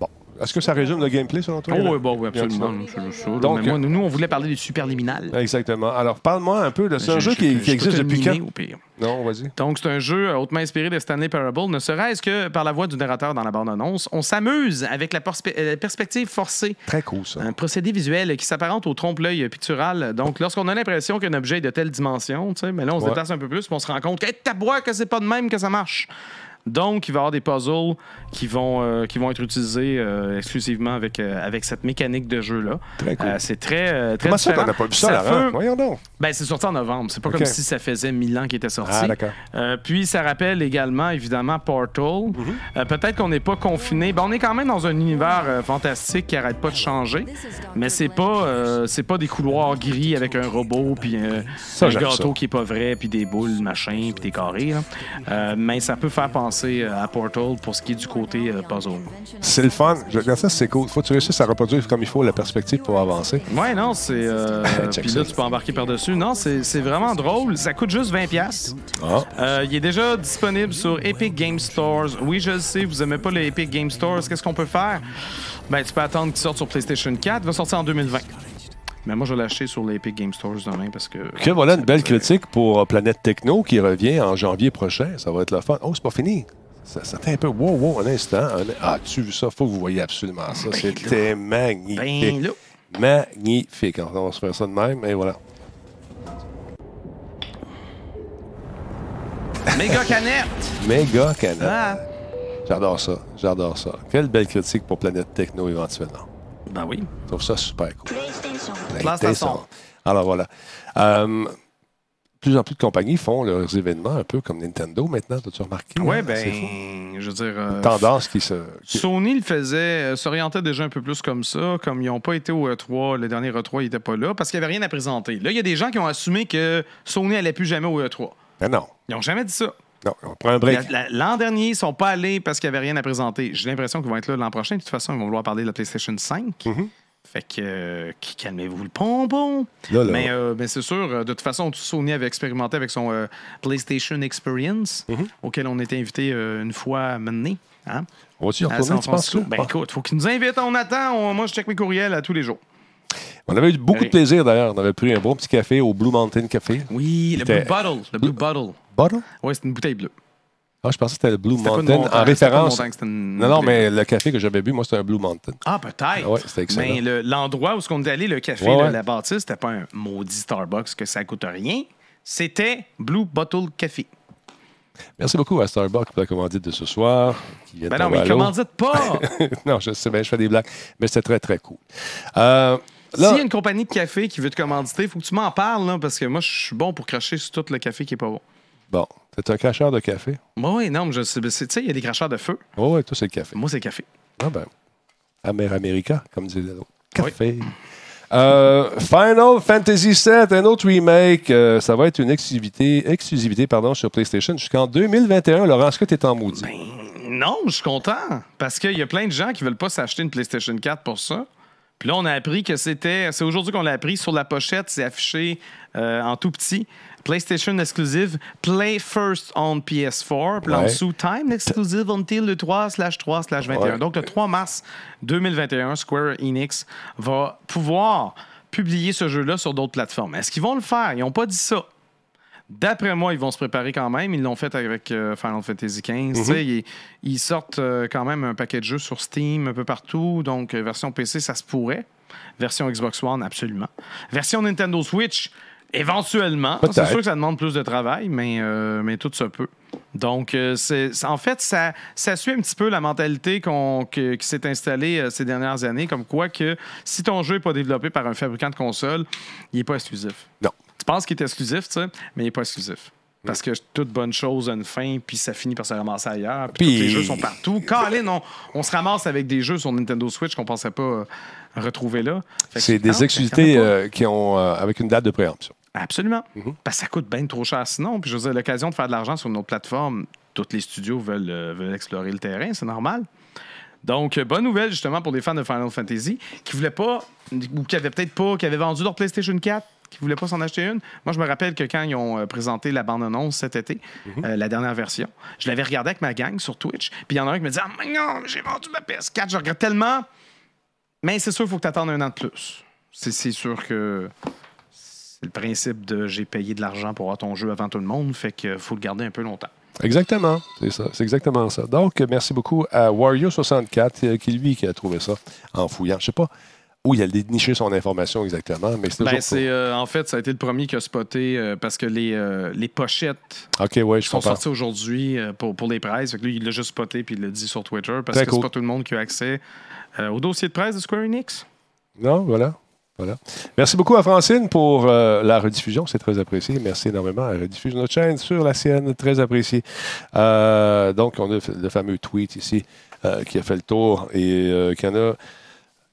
Bon. Est-ce que ça résume le gameplay, selon toi? Oh, oui, bon, oui, absolument. Donc, Mais moi, nous, on voulait parler du superliminal. Exactement. Alors, parle-moi un peu de... Je- jeu je- qui, je qui existe te depuis quand? au pire. Non, vas-y. Donc, c'est un jeu euh, hautement inspiré de Stanley Parable, ne serait-ce que par la voix du narrateur dans la bande-annonce. On s'amuse avec la euh, perspective forcée Très cool, ça. un procédé visuel qui s'apparente au trompe-l'œil pictural. Donc, lorsqu'on a l'impression qu'un objet est de telle dimension, tu sais, mais là, on se Ouais. déplace un peu plus, puis on se rend compte que hey, que c'est pas de même que ça marche. Donc, il va y avoir des puzzles qui vont, euh, qui vont être utilisés euh, exclusivement avec, euh, avec cette mécanique de jeu-là. Très cool. C'est très, très Comment ça différent. n'a pas vu ça, Laurent? fait- Voyons donc. Ben, c'est sorti en novembre. C'est pas comme si ça faisait mille ans qu'il était sorti. Ah, d'accord. Puis ça rappelle également, évidemment, Portal. Mhm. Euh, Peut-être qu'on n'est pas confiné. Ben, on est quand même dans un univers fantastique qui arrête pas de changer. Mais c'est pas, c'est pas des couloirs gris avec un robot, puis Ça, un gâteau ça. qui est pas vrai, puis des boules, machin, puis des carrés. là. Mais ça peut faire penser euh, à Portal pour ce qui est du côté euh, puzzle. C'est le fun. Je regarde ça, c'est cool. Faut que tu réussisses à reproduire comme il faut la perspective pour avancer? Ouais, non, c'est. euh, puis là, tu peux embarquer par-dessus. Non, c'est vraiment drôle. Ça coûte juste 20$. piastres. Ah. Euh, il est déjà disponible sur Epic Game Stores. Oui, je le sais, vous aimez pas les Epic Game Stores. Qu'est-ce qu'on peut faire? Ben, tu peux attendre qu'il sorte sur PlayStation 4. Il va sortir en 2020. Mais moi, je vais l'acheter sur les Epic Game Stores demain parce que. Que voilà une belle critique pour euh, Planète Techno qui revient en janvier prochain. Ça va être le fun. Oh, c'est pas fini. Ça, ça fait un peu. Wow, wow, un instant. Un- Ah, tu vu ça? Faut que vous voyez absolument ça. C'était magnifique. Ben. Magnifique. On va se faire ça de même. Et voilà. Méga canette! Méga Canada. Ah! J'adore ça. J'adore ça. Quelle belle critique pour Planète Techno éventuellement. Ben oui. Je trouve ça super cool. PlayStation. Alors voilà. Euh, plus en plus de compagnies font leurs événements un peu comme Nintendo maintenant. As-tu remarqué? Hein? Fou. ben. Je veux dire. euh, Tendance qui se. qui- Sony le faisait, euh, s'orientait déjà un peu plus comme ça. Comme ils n'ont pas été au E3, le dernier E3, ils n'étaient pas là parce qu'il n'y avait rien à présenter. Là, il y a des gens qui ont assumé que Sony n'allait plus jamais au E3. Mais non. Ils n'ont jamais dit ça. Non, on prend un break. La- la- L'an dernier, ils ne sont pas allés parce qu'il n'y avait rien à présenter. J'ai l'impression qu'ils vont être là l'an prochain. De toute façon, ils vont vouloir parler de la PlayStation 5. Mhm. Fait que, euh, calmez-vous le pompon. Là, là. Mais, euh, mais c'est sûr, euh, de toute façon, Sony avait expérimenté avec son euh, PlayStation Experience, Mhm. auquel on était invité une fois mené. Hein? On va-tu y retourner, tu penses? Ben écoute, faut qu'ils nous invitent, on attend. On- moi, je check mes courriels à tous les jours. On avait eu beaucoup de Oui. plaisir d'ailleurs. On avait pris un bon petit café au Blue Mountain Café. Oui, le Blue Bottle. Le Blue Bottle. Bottle? Oui, c'est une bouteille bleue. Ah, je pensais que c'était le Blue Mountain montagne, en une référence. montagne, c'était une Non, non, mais le café que j'avais bu, moi, c'était un Blue Mountain. Ah, peut-être. Ah ouais, c'était excellent. Mais le- l'endroit où on est allé, le café, Ouais, là, ouais. la bâtisse, c'était pas un maudit Starbucks que ça coûte rien. C'était Blue Bottle Café. Merci beaucoup à Starbucks pour la commandite de ce soir. Qui vient Ben non, mais commandite pas! non, je sais bien, je fais des blagues. Mais c'était très, très cool. Euh, S'il y a une compagnie de café qui veut te commanditer, il faut que tu m'en parles, là, parce que moi, je suis bon pour cracher sur tout le café qui est pas bon. bon, t'es un cracheur de café? Moi, oui, non, mais je sais, ben, c'est- tu sais, il y a des cracheurs de feu. Oui, oui, toi, c'est le café. Moi, c'est café. Ah ben, Amer America, comme disait l'autre. Café. Euh, Final Fantasy VII, un autre remake. euh, ça va être une exclusivité, exclusivité pardon, sur PlayStation jusqu'en 2021. Laurent, est-ce que tu es en maudit? Non, je suis content. Parce qu'il y a plein de gens qui veulent pas s'acheter une PlayStation 4 pour ça. Puis là, on a appris que c'était. C'est aujourd'hui qu'on l'a appris. Sur la pochette, c'est affiché euh, en tout petit. PlayStation exclusive, Play First on PS4. Puis là, en Ouais. dessous, Time exclusive until le 3 slash 3 slash 21. Ouais. Donc, le 3 mars 2021, Square Enix va pouvoir publier ce jeu-là sur d'autres plateformes. Est-ce qu'ils vont le faire? Ils n'ont pas dit ça. D'après moi, ils vont se préparer quand même. Ils l'ont fait avec euh, Final Fantasy XV. Sais, Ils, ils sortent euh, quand même un paquet de jeux sur Steam un peu partout. Donc, euh, version PC, ça se pourrait. Version Xbox One, absolument. Version Nintendo Switch, Éventuellement. C'est sûr que ça demande plus de travail, mais, euh, mais tout se peut. Donc, c'est, en fait, ça, ça suit un petit peu la mentalité qu'on- qui s'est installée ces dernières années, comme quoi que si ton jeu n'est pas développé par un fabricant de console, il n'est pas exclusif. Non. Tu penses qu'il est exclusif, tu sais, mais il n'est pas exclusif. Parce que toute bonne chose a une fin, puis ça finit par se ramasser ailleurs. Puis, les jeux sont partout. Colin, on, on se ramasse avec des jeux sur Nintendo Switch qu'on pensait pas euh, retrouver là. C'est des exclusivités euh, qui ont euh, avec une date de préemption. Absolument. Mhm. Parce que ça coûte bien trop cher sinon. Puis je veux dire, l'occasion de faire de l'argent sur une autre plateforme, tous les studios veulent, veulent explorer le terrain, c'est normal. Donc, bonne nouvelle justement pour les fans de Final Fantasy qui voulaient pas, ou qui avaient peut-être pas, qui avaient vendu leur PlayStation 4, qui voulaient pas s'en acheter une. Moi, je me rappelle que quand ils ont euh, présenté la bande-annonce cet été, euh, la dernière version, je l'avais regardé avec ma gang sur Twitch. Puis il y en a un qui me disait Ah, mais non, j'ai vendu ma PS4, je regrette tellement. Mais c'est sûr, il faut que tu attendes un an de plus. C'est sûr que c'est le principe de j'ai payé de l'argent pour avoir ton jeu avant tout le monde, fait que faut le garder un peu longtemps. Exactement, c'est ça, c'est exactement ça. Donc, merci beaucoup à Wario64 euh, qui, lui, qui a trouvé ça en fouillant. Je sais pas où il a déniché son information exactement, mais c'est Ben, euh, en fait, ça a été le premier qui a spoté euh, parce que les, euh, les pochettes ouais, je sont comprends. sorties aujourd'hui pour, pour les presse. Fait que lui, il l'a juste spoté puis il l'a dit sur Twitter parce que cool. c'est pas tout le monde qui a accès au dossier de presse de Square Enix. Non, voilà. Voilà. Merci beaucoup à Francine pour euh, la rediffusion, c'est très apprécié. Merci énormément. Elle rediffuse notre chaîne sur la sienne, très apprécié. Euh, donc, on a le fameux tweet ici euh, qui a fait le tour et qui en a.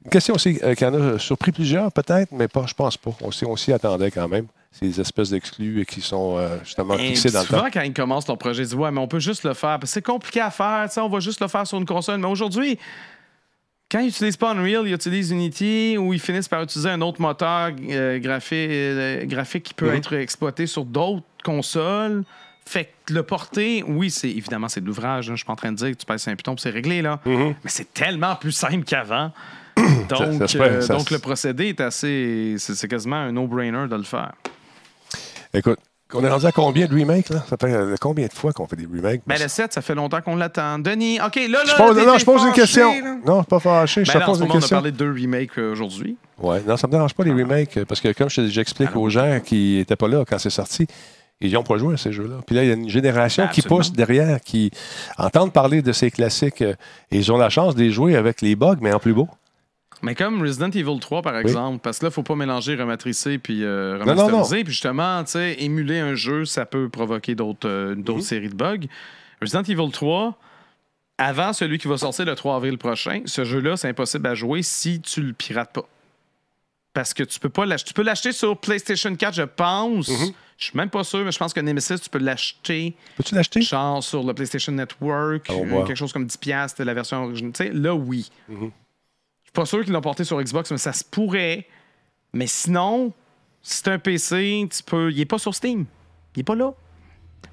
Une question aussi euh, qui en a surpris plusieurs, peut-être, mais pas, je pense pas. On s'y, on s'y attendait quand même. Ces espèces d'exclus qui sont euh, justement Et fixés dans le souvent, temps. quand ils commencent leur projet, ils disent Ouais, mais on peut juste le faire. C'est compliqué à faire. On va juste le faire sur une console. Mais aujourd'hui, quand ils n'utilisent pas Unreal, ils utilisent Unity ou ils finissent par utiliser un autre moteur euh, graphi- euh, graphique qui peut Mhm. être exploité sur d'autres consoles. Fait que le porter, oui, c'est évidemment c'est de l'ouvrage. là. Je suis pas en train de dire que tu passes un piton c'est réglé là. Mhm. Mais c'est tellement plus simple qu'avant. Donc, ça euh, ça donc le procédé est assez. C'est c'est quasiment un no-brainer de le faire. Écoute, on est rendu à combien de remakes, là? Ça fait euh, combien de fois qu'on fait des remakes? Ben, le 7, ça fait longtemps qu'on l'attend. Denis, OK, là, là. je pose, non, je pose une question. là. Non, je suis pas fâché. Je Ben te pose une moment, on a question. parlé de deux remakes euh, aujourd'hui. Ouais, non, ça me dérange pas les remakes euh, parce que comme je- j'explique Alors, aux gens qui n'étaient pas là quand c'est sorti, ils n'ont pas joué à ces jeux-là. Puis là, il y a une génération qui pousse derrière, qui entendent parler de ces classiques et ils ont la chance de les jouer avec les bugs, mais en plus beau. Mais comme Resident Evil 3, par exemple, parce que là, il faut pas mélanger rematricer puis euh, Non, non, remasteriser. Puis justement, tu sais, émuler un jeu, ça peut provoquer d'autres euh, d'autres séries de bugs. Resident Evil 3, avant celui qui va sortir le 3 avril prochain, ce jeu-là, c'est impossible à jouer si tu le pirates pas. Parce que tu peux pas l'acheter. Tu peux l'acheter sur PlayStation 4, je pense. Mhm. Je suis même pas sûr, mais je pense que Nemesis, tu peux l'acheter Peux-tu l'acheter? genre sur le PlayStation Network, euh, quelque chose comme 10$, de la version originale. Tu sais, là, oui. Je suis pas sûr qu'ils l'ont porté sur Xbox, mais ça se pourrait. Mais sinon, si c'est un PC, tu peux. Il est pas sur Steam. Il est pas là.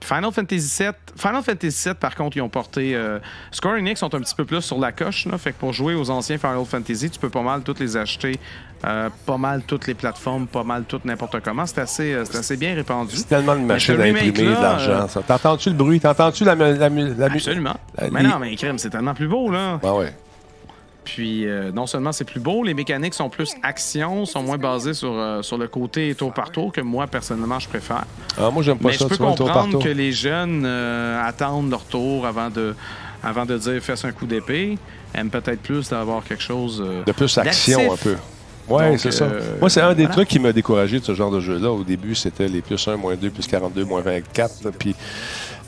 Final Fantasy VII, Final Fantasy VII, par contre, ils ont porté. euh, Square Enix sont un petit peu plus sur la coche. Là, fait que pour jouer aux anciens Final Fantasy, tu peux pas mal toutes les acheter. euh, pas mal toutes les plateformes, pas mal toutes n'importe comment. C'est assez, euh, assez bien répandu. C'est tellement une machine ce à imprimer de l'argent. ça. T'entends-tu le bruit? T'entends-tu la, mu- la, mu- la mu- Absolument. Mais non, mais crème, c'est tellement plus beau, là. Ah ouais. Puis, euh, non seulement c'est plus beau, les mécaniques sont plus action, sont moins basées sur, euh, sur le côté tour par tour que moi, personnellement, je préfère. Ah, moi, j'aime pas Mais ça. je peux tu vois, le tour par comprendre tour. que les jeunes euh, attendent leur tour avant de, avant de dire fais un coup d'épée. Aiment peut-être plus d'avoir quelque chose. euh, De plus action d'actif. un peu. Oui, Donc, c'est ça. euh, Moi, c'est un des voilà. trucs qui m'a découragé de ce genre de jeu-là. Au début, c'était les plus 1, moins 2, plus 42, moins 24. là, Puis,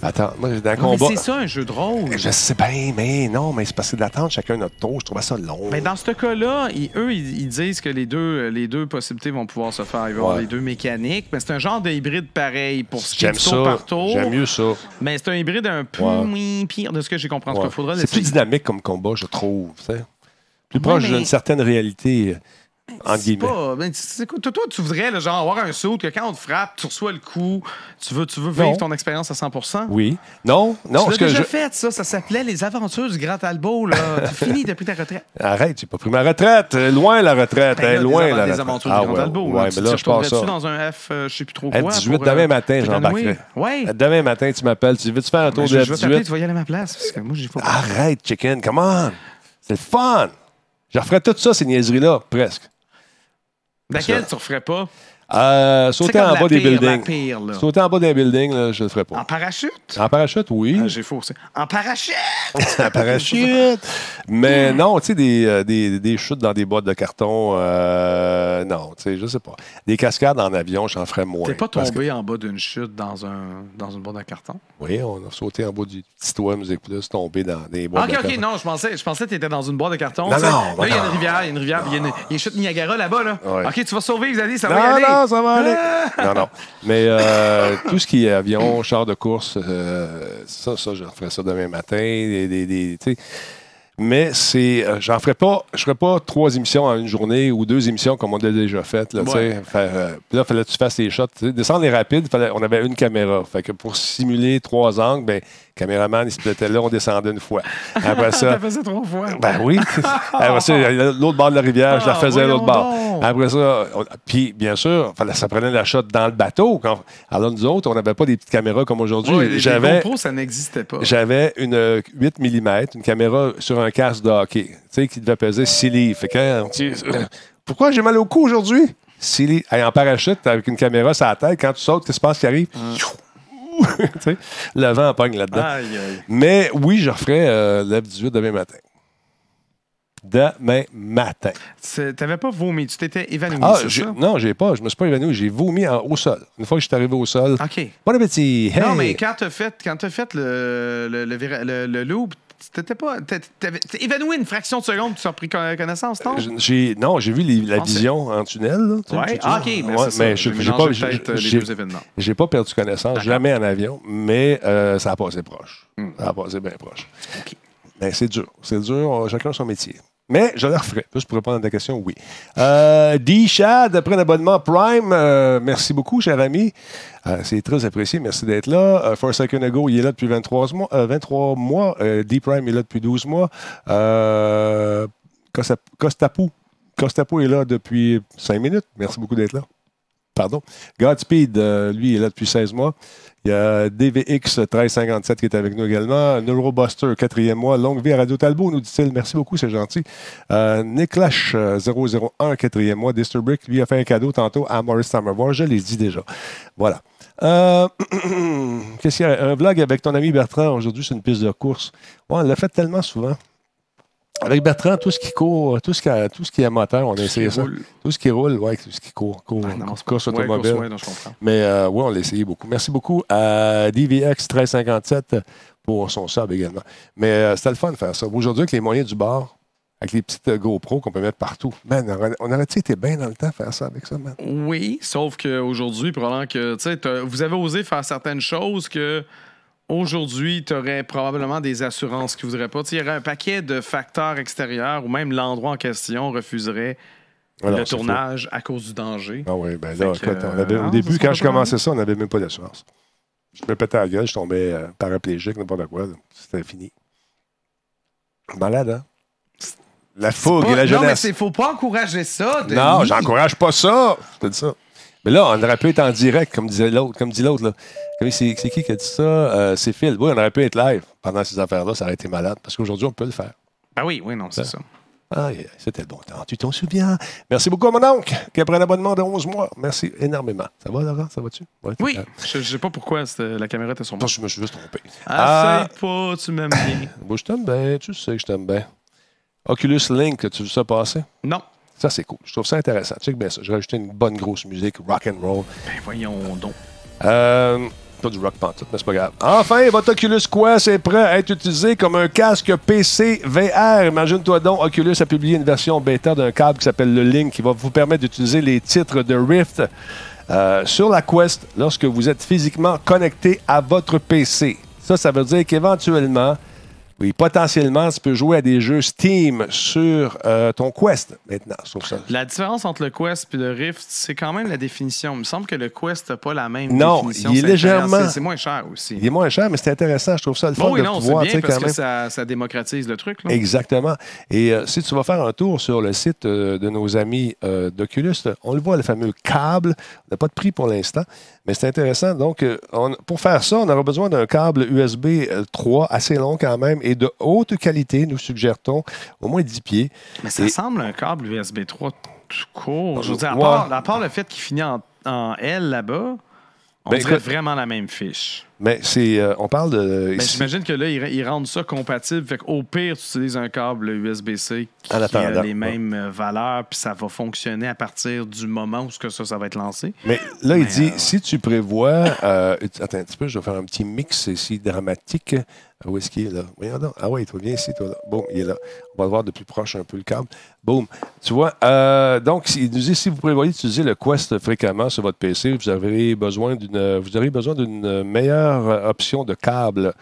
attends, moi, dans mais combat. c'est ça, un jeu de rôle. Je sais bien, mais non, mais c'est parce que d'attendre chacun notre tour, je trouvais ça long. Mais dans ce cas-là, ils- eux, ils, ils disent que les deux, les deux possibilités vont pouvoir se faire. Il va y avoir les deux mécaniques, mais c'est un genre de hybride pareil pour ce qui est tour par tour. J'aime mieux ça. Mais c'est un hybride un peu Ouais. moins pire de ce que j'ai compris. Ouais. C'est plus dynamique comme combat, je trouve. Plus Ouais, proche mais- d'une certaine réalité, C'est guillemets. pas- ben, tu toi, toi, tu voudrais là, genre, avoir un saut que quand on te frappe, tu reçois le coup, tu veux, tu veux vivre Non. ton expérience à 100% Oui. Non, non, Tu l'as que déjà je... fait, ça. Ça s'appelait Les Aventures du Grand Talbot. là. T'as fini, t'as pris ta retraite. Arrête, j'ai pas pris ma retraite. Euh, Loin la retraite. Ben hein, là, loin des, la retraite. Aventures Ah du Grand ouais, Talbot. Ouais, là. mais tu là, je pense ça. dans un F, euh, je sais plus trop À quoi. 18 pour, demain euh, matin, j'embarquerai. Ouais. Demain matin, tu m'appelles. Tu veux-tu faire un tour Ben, de t'appeler, 18? tu vas y aller à ma place. Parce que moi, j'ai pas. Arrête, chicken, come on. C'est le fun. Je referais tout ça, ces niaiseries-là, presque. Laquelle tu referais pas? Euh, sauter en bas des pire, buildings. pire. Sauter en bas d'un building, là, je le ferais En pas. parachute? En parachute, oui. Ah, J'ai faussé. En parachute! en parachute. Mais non, tu sais, des, euh, des, des chutes dans des boîtes de carton, euh, non, tu sais, je sais pas. Des cascades en avion, j'en ferais moins. T'es pas que- tombé en bas d'une chute dans, un, dans une boîte de carton? Oui, on a sauté en bas du petit toit Musique Plus, tombé dans des boîtes ok, de ok, carton. non, je pensais, je pensais que t'étais dans une boîte de carton. Non, non, Là, il y a une rivière, il y a une rivière, il y a une, chute Niagara là-bas, là. Ouais. Ok, tu vas survivre, Zadie, ça va y Non, aller. Non, ça va aller. Ah! Non, non. Mais euh, tout ce qui est avion, char de course, euh, ça, ça, je ferai ça demain matin. Des, des- des-. Mais c'est, euh, j'en ferai pas, je ferai pas trois émissions en une journée ou deux émissions comme on a déjà fait. Là. Ouais. Fait, euh, puis là, fallait que tu fasses les shots. Descendre les rapides, fallait, on avait une caméra. Fait que pour simuler trois angles, ben, le caméraman, il se plaitait là, on descendait une fois. Après ça, ça trois fois. ben oui. Après ça, l'autre bord de la rivière, je la Ah, faisais à l'autre bord. Après ça, puis bien sûr, fallait- ça prenait la shot dans le bateau. Quand, alors nous autres, on n'avait pas des petites caméras comme aujourd'hui. Ouais, les J'avais ça n'existait pas. j'avais une euh, 8 mm, une caméra sur un casque de hockey, tu sais, qui devait peser 6 livres. Fait que, hein, pourquoi j'ai mal au cou aujourd'hui? 6 livres. Hey, en parachute, avec une caméra sur la tête, quand tu sautes, qu'est-ce qui se passe qui arrive? Tu sais, le vent pogne là-dedans. Mais oui, je referai euh, le 18 demain matin. Demain matin. T'avais pas vomi, tu t'étais évanoui, Ah, ça? non, j'ai pas. Je me suis pas évanoui. J'ai vomi en- au sol. Une fois que je suis arrivé au sol. OK. Bon appétit. Hey! Non, mais quand t'as fait, quand t'as fait le, le, le, vira- le- le loop, t'étais pas. t'es- évanoui une fraction de seconde, tu as pris con- connaissance, non? J'ai, non, j'ai vu les- la vision en tunnel. Là, Ouais, ah, OK, mais Ouais, mais J'ai pas, euh, pas perdu connaissance, jamais en avion, mais euh, ça a passé proche. Ça a passé bien proche. Hmm. Ben, c'est dur. C'est dur. Chacun son métier. Mais je le referai. Juste pour répondre à ta question, oui. Euh, D. Chad, après l'abonnement Prime, euh, merci beaucoup, cher ami. Euh, c'est très apprécié. Merci d'être là. Euh, For a Second Ago, il est là depuis 23 mois. euh, 23 mois. Euh, D. Prime est là depuis 12 mois. Costa- Costapu. Costapu est là depuis 5 minutes. Merci beaucoup d'être là. Pardon. Godspeed, lui, est là depuis 16 mois. Il y a DVX 1357 qui est avec nous également. Neurobuster, quatrième mois. Longue vie à Radio Talbot, nous dit-il. Merci beaucoup, c'est gentil. Euh, Nicklash euh, 001, quatrième mois. Disturbrick, lui, a fait un cadeau tantôt à Maurice Summerboard. Je l'ai dit déjà. Voilà. Euh, Qu'est-ce qu'il y a? Un vlog avec ton ami Bertrand. Aujourd'hui, c'est une piste de course. On l'a fait tellement souvent. Avec Bertrand, tout ce qui court, tout ce qui, a- tout ce qui est moteur, on a essayé ça. roule. Tout ce qui roule, ouais, tout ce qui court, court, Ah, non, course, ouais, automobile. course, ouais, non, je comprends. Mais euh, oui, on l'a essayé beaucoup. Merci beaucoup à DVX 1357 pour son sub également. Mais euh, c'était le fun de faire ça. Aujourd'hui, avec les moyens du bord, avec les petites euh, GoPro qu'on peut mettre partout, man, on aurait- été bien dans le temps de faire ça avec ça, man? Oui, sauf qu'aujourd'hui, probablement que, tu sais, vous avez osé faire certaines choses que aujourd'hui, tu aurais probablement des assurances qui voudraient pas. Il y aurait un paquet de facteurs extérieurs ou même l'endroit en question refuserait Ah non, le tournage à cause du danger. Ah oui, ben là, Fait que, écoute, on avait- euh, au début, quand je commençais ça, on n'avait même pas d'assurance. Je me pétais à la gueule, je tombais euh, paraplégique, n'importe quoi. C'était fini. Malade, hein? La fougue Pas- et la non, mais jeunesse. il faut pas encourager ça. Denis. Non, j'encourage pas ça. Je te dis ça. Mais là, on aurait pu être en direct, comme disait l'autre, comme dit l'autre. C'est qui qui a dit ça? Euh, c'est Phil. Oui, on aurait pu être live pendant ces affaires-là. Ça aurait été malade. Parce qu'aujourd'hui, on peut le faire. Ben oui, oui, non, c'est ça. Ah, c'était le bon temps. Tu t'en souviens? Merci beaucoup à mon oncle qui a pris un abonnement de 11 mois. Merci énormément. Ça va, Laurent? Ça va-tu? Ouais, Oui, je je sais pas pourquoi la caméra était sur moi. Non, je me suis juste trompé. Ah, Essaye pas, tu m'aimes bien. moi, je t'aime bien. Tu sais que je t'aime bien. Oculus Link, tu vu ça passer? Non. Ça, c'est cool. Je trouve ça intéressant. Check bien ça. J'ai rajouté une bonne grosse musique, rock and roll. Ben voyons donc. Euh, pas du rock pantoute, mais c'est pas grave. Enfin, votre Oculus Quest est prêt à être utilisé comme un casque PC VR. Imagine-toi donc, Oculus a publié une version bêta d'un câble qui s'appelle le Link qui va vous permettre d'utiliser les titres de Rift euh, sur la Quest lorsque vous êtes physiquement connecté à votre PC. Ça, ça veut dire qu'éventuellement, oui, potentiellement, tu peux jouer à des jeux Steam sur euh, ton Quest maintenant. Sur ça. La différence entre le Quest et le Rift, c'est quand même la définition. Il me semble que le Quest n'a pas la même Non, définition. il est légèrement-. C'est moins cher aussi. Il est moins cher, mais c'est intéressant. Je trouve ça le fun Bon, oui, de non, c'est pouvoir, bien parce quand que même. ça, ça démocratise le truc. là. Exactement. Et euh, si tu vas faire un tour sur le site euh, de nos amis d'Oculus, on le voit, le fameux câble. On n'a pas de prix pour l'instant, mais c'est intéressant. Donc, euh, on- pour faire ça, on aura besoin d'un câble USB euh, 3 assez long quand même et de haute qualité, nous suggère-t-on, au moins 10 pieds. Mais ça Et- semble un câble USB 3 tout court. Je veux dire, à part, à part le fait qu'il finit en en L là-bas, on Ben, dirait écoute- vraiment la même fiche. Mais c'est, euh, on parle de. Ben, ici- J'imagine que là, ils, ils rendent ça compatible. Fait qu'au pire, tu utilises un câble USB-C qui, attendant, a les ouais. mêmes mêmes valeurs, puis ça va fonctionner à partir du moment où ce que ça, ça va être lancé. Mais là, il dit euh, si tu prévois. euh, attends un petit peu, je vais faire un petit mix ici dramatique. Où est-ce qu'il est là? Voyons donc. Ah oui, toi, viens ici, toi là. Boum, il est là. On va le voir de plus proche un peu le câble. Boum. Tu vois, euh, donc, il nous dit si vous prévoyez d'utiliser le Quest fréquemment sur votre PC, vous aurez besoin d'une, vous aurez besoin d'une meilleure euh, option de câble.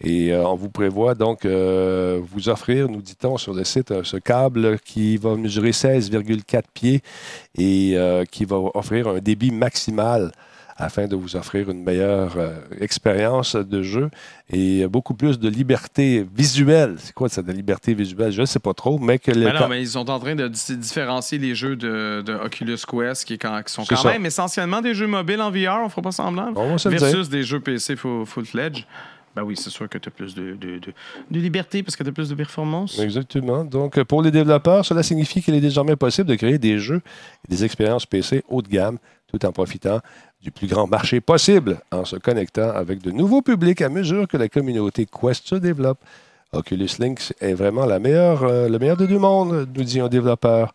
Et euh, on vous prévoit donc euh, vous offrir, nous dit-on sur le site, ce câble qui va mesurer 16,4 pieds et qui va offrir un débit maximal afin de vous offrir une meilleure euh, expérience de jeu et beaucoup plus de liberté visuelle. C'est quoi ça, de liberté visuelle? Je ne sais pas trop, mais que Ben non, mais ils sont en train de di- différencier les jeux de, de Oculus Quest qui, est quand- qui sont quand ça. même essentiellement des jeux mobiles en VR, on fera pas semblant, versus des jeux PC full- full-fledged. Ben oui, c'est sûr que tu as plus de, de, de- de liberté parce que tu as plus de performance. Exactement. Donc, pour les développeurs, cela signifie qu'il est désormais possible de créer des jeux et des expériences PC haut de gamme tout en profitant du plus grand marché possible en se connectant avec de nouveaux publics à mesure que la communauté Quest se développe. Oculus Lynx est vraiment la meilleure, euh, le meilleur des deux mondes, nous dit un développeur.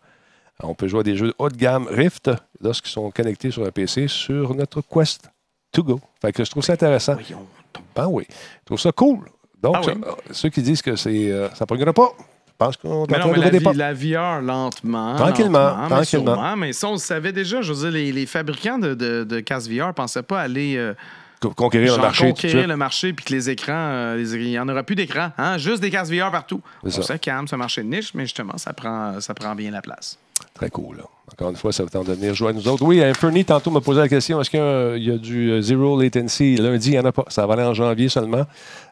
On peut jouer à des jeux haut de gamme Rift lorsqu'ils sont connectés sur un PC sur notre Quest to go. Fait que je trouve ça intéressant. Ben oui. Je trouve ça cool. Donc, Ah oui? ça- ceux qui disent que c'est, euh, ça ne pas, je pense qu'on Mais non, mais la, des vi- pas. la VR lentement. Tranquillement, lentement, mais tranquillement. sûrement. Mais ça, on le savait déjà. Je veux dire, les, les fabricants de, de, de casques VR ne pensaient pas aller euh, Co- Conquérir le marché. conquérir le marché puis que les écrans, euh, les- il n'y en aura plus d'écran. Hein? Juste des casques VR partout. On C'est ça. calme, ce marché de niche, mais justement, ça prend, ça prend bien la place. Très cool. là. Encore une fois, ça va t'en de venir jouer à nous autres. Oui, Inferny, tantôt, m'a posé la question est-ce qu'il y a, y du euh, zero latency? Lundi, il n'y en a pas. Ça va aller en janvier seulement.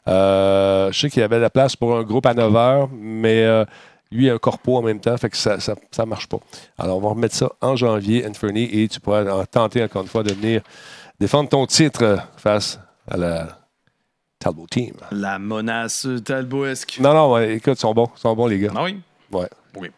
Euh, je sais qu'il y avait la place pour un groupe à 9 heures, mais euh, lui, il y a un corpo en même temps, fait que ça ne marche pas. Alors, on va remettre ça en janvier, Inferny, et tu pourras en tenter encore une fois de venir défendre ton titre face à la Talbot Team. La menace talboesque. Non, non, ouais, écoute, ils sont bons. Ils sont bons, les gars. Ah oui? Ouais. Oui.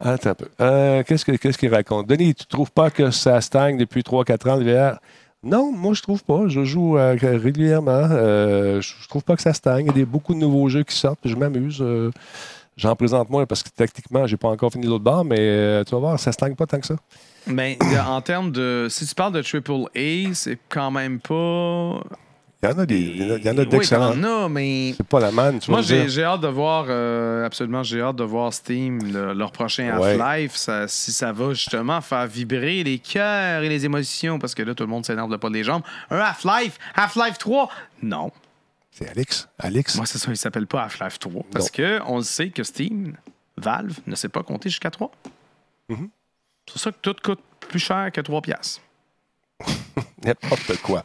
Attends un peu. Euh, qu'est-ce que- qu'est-ce qu'il raconte? Denis, tu trouves pas que ça stagne depuis 3-4 ans, le VR? Non, moi, je trouve pas. Je joue euh, régulièrement. Euh, je trouve pas que ça stagne. Il y a beaucoup de nouveaux jeux qui sortent, je m'amuse. J'en présente moins parce que techniquement, j'ai pas encore fini l'autre barre, mais tu vas voir, ça stagne pas tant que ça. Mais Ben, en termes de. Si tu parles de AAA, c'est quand même pas. Il y en a des, il y en a- il y en a Oui, d'excellents. mais. c'est pas la manne, tu Moi, j'ai j'ai hâte de voir, euh, absolument, j'ai hâte de voir Steam, le- leur prochain. Half-Life, si ça va justement faire vibrer les cœurs et les émotions, parce que là, tout le monde s'énerve de pas les jambes. Un Half-Life, Half-Life 3, non. C'est Alex. Alex. Moi, c'est ça, il s'appelle pas Half-Life 3, parce que on le sait que Steam, Valve, ne sait pas compter jusqu'à 3. Mhm. C'est pour ça que tout coûte plus cher que 3 piastres. N'importe quoi.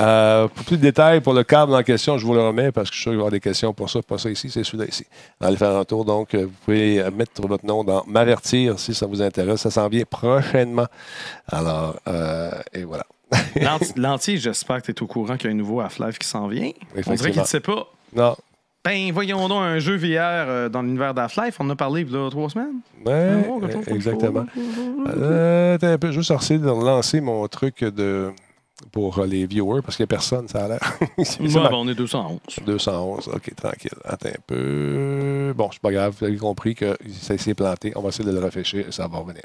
Euh, pour plus de détails, pour le câble en question, je vous le remets parce que je suis sûr qu'il va y avoir des questions pour ça. Pas ça ici, c'est celui-là ici. Dans les faire un tour. Donc, euh, vous pouvez euh, mettre votre nom dans M'avertir si ça vous intéresse. Ça s'en vient prochainement. Alors, euh, et voilà. Lanti- Lanti, j'espère que tu es au courant qu'il y a un nouveau Half-Life qui s'en vient. On dirait qu'il ne sait pas. Non. Ben, voyons donc un jeu VR dans l'univers d'Half-Life. On en a parlé il y a trois semaines. Ouais, exactement. Euh, un peu, juste essayer de lancer mon truc de pour euh, les viewers parce qu'il n'y a personne, ça a l'air. Ouais, ma- ben, on est 211. 211, ok, tranquille. Attends un peu. Bon, c'est pas grave, vous avez compris que ça s'est planté. On va essayer de le rafraîchir et ça va revenir.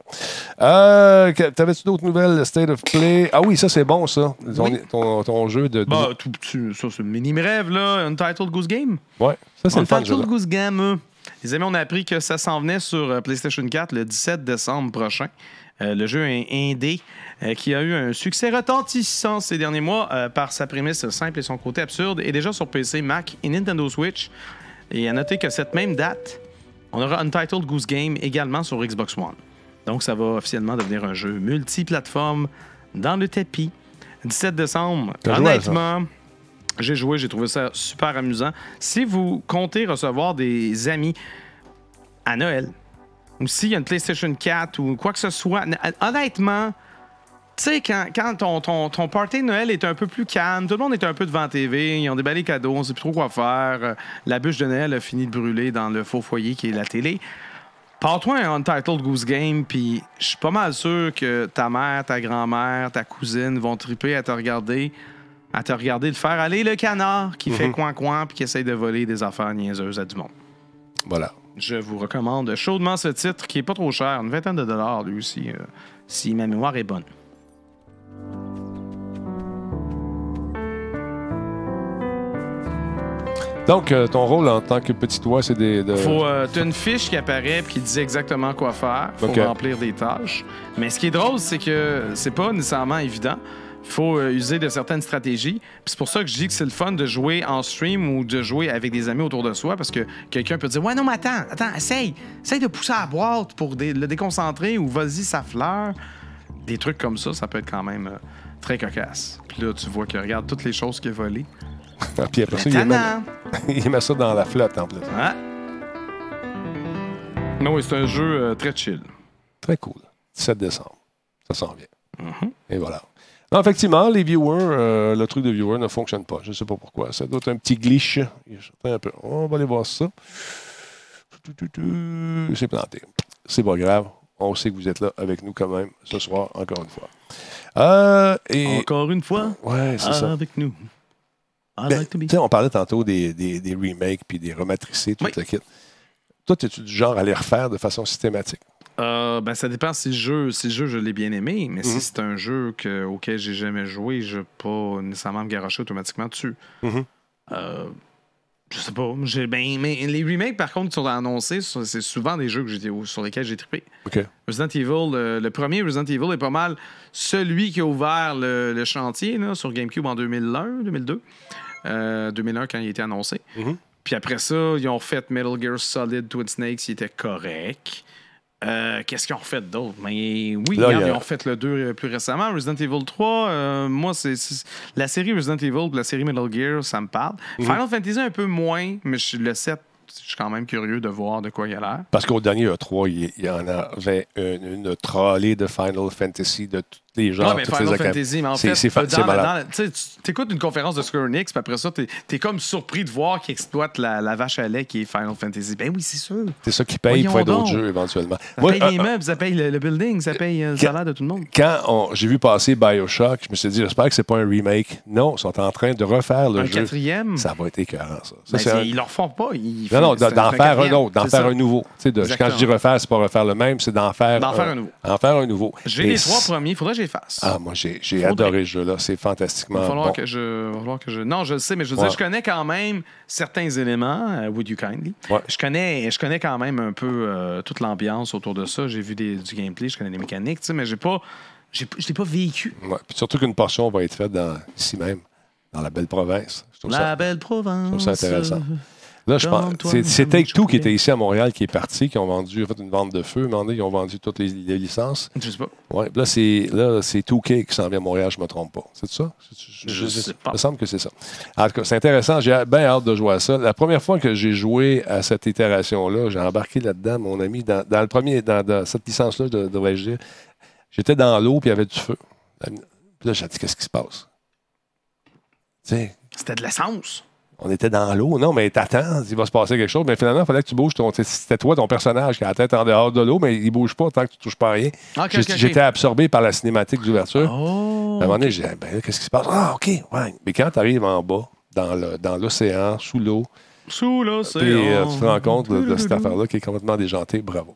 Euh, T'avais-tu d'autres nouvelles? State of Play? Ah oui, ça c'est bon, ça. Ton, Oui. ton, ton jeu de. Bah, tout ça, c'est une mini-rêve, là. Untitled Goose Game? Ouais, ça c'est le fun. Untitled. Goose Game. euh, Les amis, on a appris que ça s'en venait sur euh, PlayStation 4 le 17 décembre prochain. Euh, le jeu est indé euh, qui a eu un succès retentissant ces derniers mois euh, par sa prémisse simple et son côté absurde est déjà sur PC, Mac et Nintendo Switch. Et à noter que cette même date, on aura Untitled Goose Game également sur Xbox One. Donc ça va officiellement devenir un jeu multiplateforme dans le tapis. 17 décembre. Joué? Honnêtement, j'ai joué, j'ai trouvé ça super amusant. Si vous comptez recevoir des amis à Noël, ou s'il y a une PlayStation 4 ou quoi que ce soit, n- honnêtement, tu sais, quand, quand ton, ton, ton party de Noël est un peu plus calme, tout le monde est un peu devant TV, ils ont déballé les cadeaux, on sait plus trop quoi faire, euh, la bûche de Noël a fini de brûler dans le faux foyer qui est la télé. Pars-toi un Untitled Goose Game, puis je suis pas mal sûr que ta mère, ta grand-mère, ta cousine vont triper à te regarder, à te regarder le faire aller le canard qui fait coin-coin puis qui essaye de voler des affaires niaiseuses à du monde. Voilà. Je vous recommande chaudement ce titre qui est pas trop cher, une vingtaine de dollars lui aussi, euh, si ma mémoire est bonne. Donc, euh, ton rôle en tant que petit doigt, c'est des- de. Faut, euh, t'as une fiche qui apparaît puis qui dit exactement quoi faire. Faut remplir des tâches. Mais ce qui est drôle, c'est que c'est pas nécessairement évident. Il faut euh, user de certaines stratégies. C'est pour ça que je dis que c'est le fun de jouer en stream ou de jouer avec des amis autour de soi parce que quelqu'un peut dire Ouais, non, mais attends, attends, essaye. Essaye de pousser à la boîte pour dé- le déconcentrer ou vas-y, ça fleur. Des trucs comme ça, ça peut être quand même euh, très cocasse. Puis là, tu vois qu'il regarde toutes les choses qu'il a volées. Ah, Puis après ça, il met, il met ça dans la flotte en plus. Mais oui, c'est un jeu euh, très chill. Très cool. 17 décembre. Ça s'en vient. Et voilà. Non, effectivement, les viewers, euh, le truc de viewer ne fonctionne pas. Je ne sais pas pourquoi. Ça doit être un petit glitch. Un peu. On va aller voir ça. C'est planté. C'est pas grave. On sait que vous êtes là avec nous quand même ce soir, encore une fois. Euh, et... Encore une fois, Ouais, c'est ça. avec nous. Ben, on parlait tantôt des, des, des remakes puis des rematricés, tout Oui. le kit. Toi, es-tu du genre à les refaire de façon systématique? Euh, ben, ça dépend si le jeu, si le jeu je l'ai bien aimé, mais Mhm. si c'est un jeu que, auquel j'ai jamais joué, je vais pas nécessairement me garocher automatiquement dessus. Mhm. Euh, je sais pas. J'ai, ben, mais les remakes, par contre, qui sont annoncés, c'est souvent des jeux que j'ai- sur lesquels j'ai trippé. Resident Evil, le, le premier Resident Evil est pas mal celui qui a ouvert le, le chantier là, sur GameCube en 2001, 2002. Euh, 2001 quand il a été annoncé. Mhm. Puis après ça, ils ont fait Metal Gear Solid Twin Snakes, il était correct. Euh, Qu'est-ce qu'ils ont fait d'autre? Mais oui, Là, regarde, il y a- ils ont fait le 2 euh, plus récemment. Resident Evil 3, euh, moi, c'est la série Resident Evil la série Metal Gear, ça me parle. Mhm. Final Fantasy, un peu moins, mais je- le 7, je suis quand même curieux de voir de quoi il a l'air. Parce qu'au dernier E3, il y en avait une, une trollée de Final Fantasy de les genres. Ouais, mais toutes Final Fantasy, mais en fait, c'est malade. tu tu écoutes une conférence de Square Enix, puis après ça, t'es es comme surpris de voir qu'ils exploitent la, la vache à lait qui est Final Fantasy. Ben oui, c'est sûr. C'est ça qui paye pour Voyons d'autres jeux éventuellement. Ça Moi, paye euh, les meubles, ça paye le, le building, ça paye euh, le Quand- salaire de tout le monde. quand j'ai vu passer Bioshock, je me suis dit, j'espère que c'est pas un remake. Non, ils sont en train de refaire le Un jeu. quatrième, Ça va être écœurant, ça. Ça, ben, un- ils leur font pas. Ils Non, non, d'en faire un autre, d'en faire un nouveau. Tu quand je dis refaire, c'est pas refaire le même, c'est d'en faire, D'en faire un nouveau. En faire un nouveau. J'ai les trois premiers, il faudrait que les fasse. Ah, moi, j'ai j'ai adoré ce jeu-là. C'est Il fantastiquement va falloir, bon. que je, va falloir que je. Non, je le sais, mais je veux Ouais. dire, je connais quand même certains éléments. euh, would you kindly? Ouais. Je, connais, je connais quand même un peu euh, toute l'ambiance autour de ça. J'ai vu des- du gameplay, je connais les mécaniques, tu sais, mais j'ai pas. j'ai- Je l'ai pas vécu. Ouais. Puis surtout qu'une portion va être faite dans, ici même, dans la belle province. Je La ça, belle Provence. je trouve ça intéressant. Là, je pense. C'est Take-Two qui était ici à Montréal qui est parti, qui ont vendu, en fait, une vente de feu. Ils ont vendu toutes les, les licences. Je sais pas. Ouais. Là, c'est là, c'est 2K qui s'en vient à Montréal, je ne me trompe pas. C'est ça? Je, Je sais pas. Il me semble que c'est ça. En tout cas, c'est intéressant. J'ai bien hâte de jouer à ça. La première fois que j'ai joué à cette itération-là, j'ai embarqué là-dedans, mon ami, dans, dans le premier, dans, dans cette licence-là, de- devrais-je dire. J'étais dans l'eau, puis il y avait du feu. Puis là, j'ai dit, qu'est-ce qui se passe? C'était de l'essence. On était dans l'eau. Non, mais t'attends, il va se passer quelque chose. Mais finalement, il fallait que tu bouges. Ton, c'était toi, ton personnage, qui a la tête en dehors de l'eau, mais il bouge pas tant que tu touches pas à rien. J'étais absorbé par la cinématique d'ouverture. Oh. À un moment donné, j'ai dit, ben, qu'est-ce qui se passe? Ah, OK, ouais. Mais quand tu arrives en bas, dans le- dans l'océan, sous l'eau, Sous l'océan. puis euh, tu te rends compte de, de cette affaire-là qui est complètement déjantée, bravo.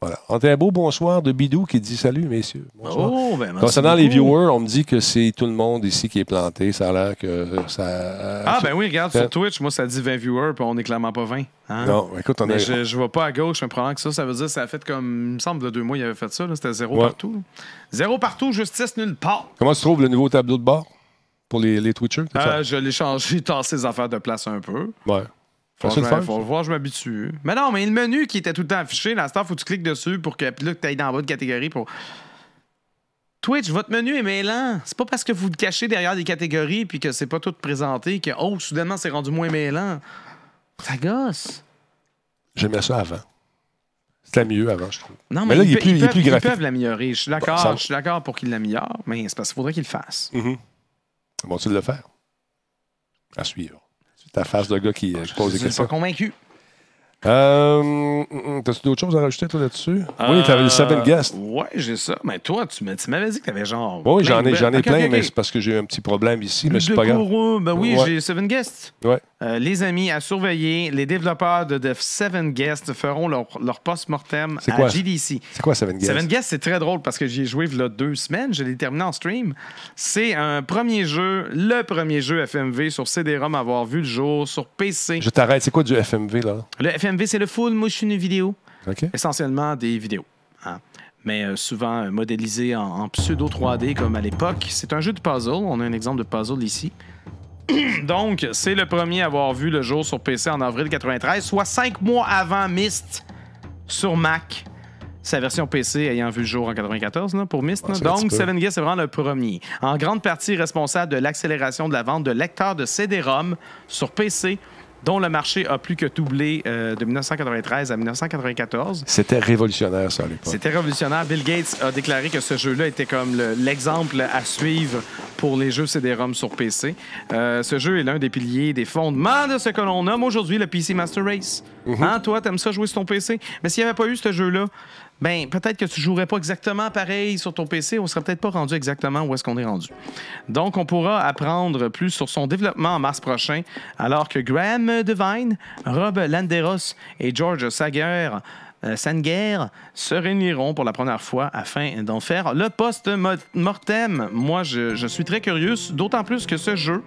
Voilà. On a un beau bonsoir de Bidou qui dit salut, messieurs. Bonsoir. Oh, ben, Concernant les viewers, on me dit que c'est tout le monde ici qui est planté. Ça a l'air que ça. Ah, ben oui, regarde, Euh, sur Twitch, moi, ça dit 20 viewers, puis on est clairement pas 20. Hein? Non, écoute, on a. Mais je, je vois pas à gauche, mais probablement que ça, ça veut dire que ça a fait comme. Il me semble, de deux mois, il avait fait ça. là, C'était zéro Ouais. partout. Zéro partout, justice nulle part. Comment tu trouves le nouveau tableau de bord pour les, les Twitchers? Euh, je l'ai changé, tassé les affaires de place un peu. Ouais. Faut, que faire, faut ça. voir, je m'habitue. Mais non, mais le menu qui était tout le temps affiché, là, il faut que tu cliques dessus pour que, puis là, que tu ailles dans la bonne catégorie pour. Twitch, votre menu est mêlant. C'est pas parce que vous le cachez derrière des catégories puis que c'est pas tout présenté que, oh, soudainement, c'est rendu moins mêlant. Ça gosse. J'aimais ça avant. C'était mieux avant, je trouve. Non, Mais mais, là, ils, il est plus- ils il est peuvent, plus ils graphique. peuvent l'améliorer. Je suis d'accord, Bon, je suis d'accord pour qu'ils l'améliorent, mais c'est parce qu'il faudrait qu'ils le fassent. Vont-ils le faire? À suivre. Ta face de gars qui euh, pose des Je suis questions. pas convaincu. Euh, hum, hum, T'as-tu d'autres choses à rajouter, toi, là-dessus? Euh, Oui, t'avais le Seven Guest. Ouais, j'ai ça. Mais toi, tu m'as- tu m'avais dit que t'avais genre. Oui, plein j'en de ai, j'en ai plein, Ok, ok, mais c'est parce que j'ai eu un petit problème ici, mais Plus c'est de pas grave. Ben oui, Ouais. j'ai Seven Guests. Ouais. Euh, les amis à surveiller, les développeurs de, de Seven Guests feront leur, leur post-mortem à quoi? GDC. C'est quoi Seven Guest? Seven Guests, c'est très drôle parce que j'y ai joué il y a deux semaines. Je l'ai terminé en stream. C'est un premier jeu, le premier jeu FMV sur CD-ROM à avoir vu le jour sur PC. Je t'arrête. C'est quoi du FMV, là? Le FMV, c'est le full motion vidéo. OK. essentiellement des vidéos. hein. Mais euh, souvent euh, modélisé en, en pseudo 3D comme à l'époque. C'est un jeu de puzzle. On a un exemple de puzzle ici. Donc, c'est le premier à avoir vu le jour sur PC en avril 93, soit cinq mois avant Myst sur Mac. Sa version PC ayant vu le jour en 94 là, pour Myst. Donc. Seven Guest, c'est vraiment le premier. En grande partie responsable de l'accélération de la vente de lecteurs de CD-ROM sur PC, dont le marché a plus que doublé euh, de 1993 à 1994. C'était révolutionnaire, ça, à l'époque. C'était révolutionnaire. Bill Gates a déclaré que ce jeu-là était comme le- l'exemple à suivre pour les jeux CD-ROM sur PC. Euh, ce jeu est l'un des piliers, des fondements de ce que l'on nomme aujourd'hui le PC Master Race. Hein, toi, t'aimes ça jouer sur ton PC? Mais s'il n'y avait pas eu ce jeu-là, ben peut-être que tu jouerais pas exactement pareil sur ton PC. On serait peut-être pas rendu exactement où est-ce qu'on est rendu. Donc, on pourra apprendre plus sur son développement en mars prochain, alors que Graham Devine, Rob Landeros et George Sager euh, Sanger se réuniront pour la première fois afin d'en faire le post-mortem. Moi, je, je suis très curieux, d'autant plus que ce jeu,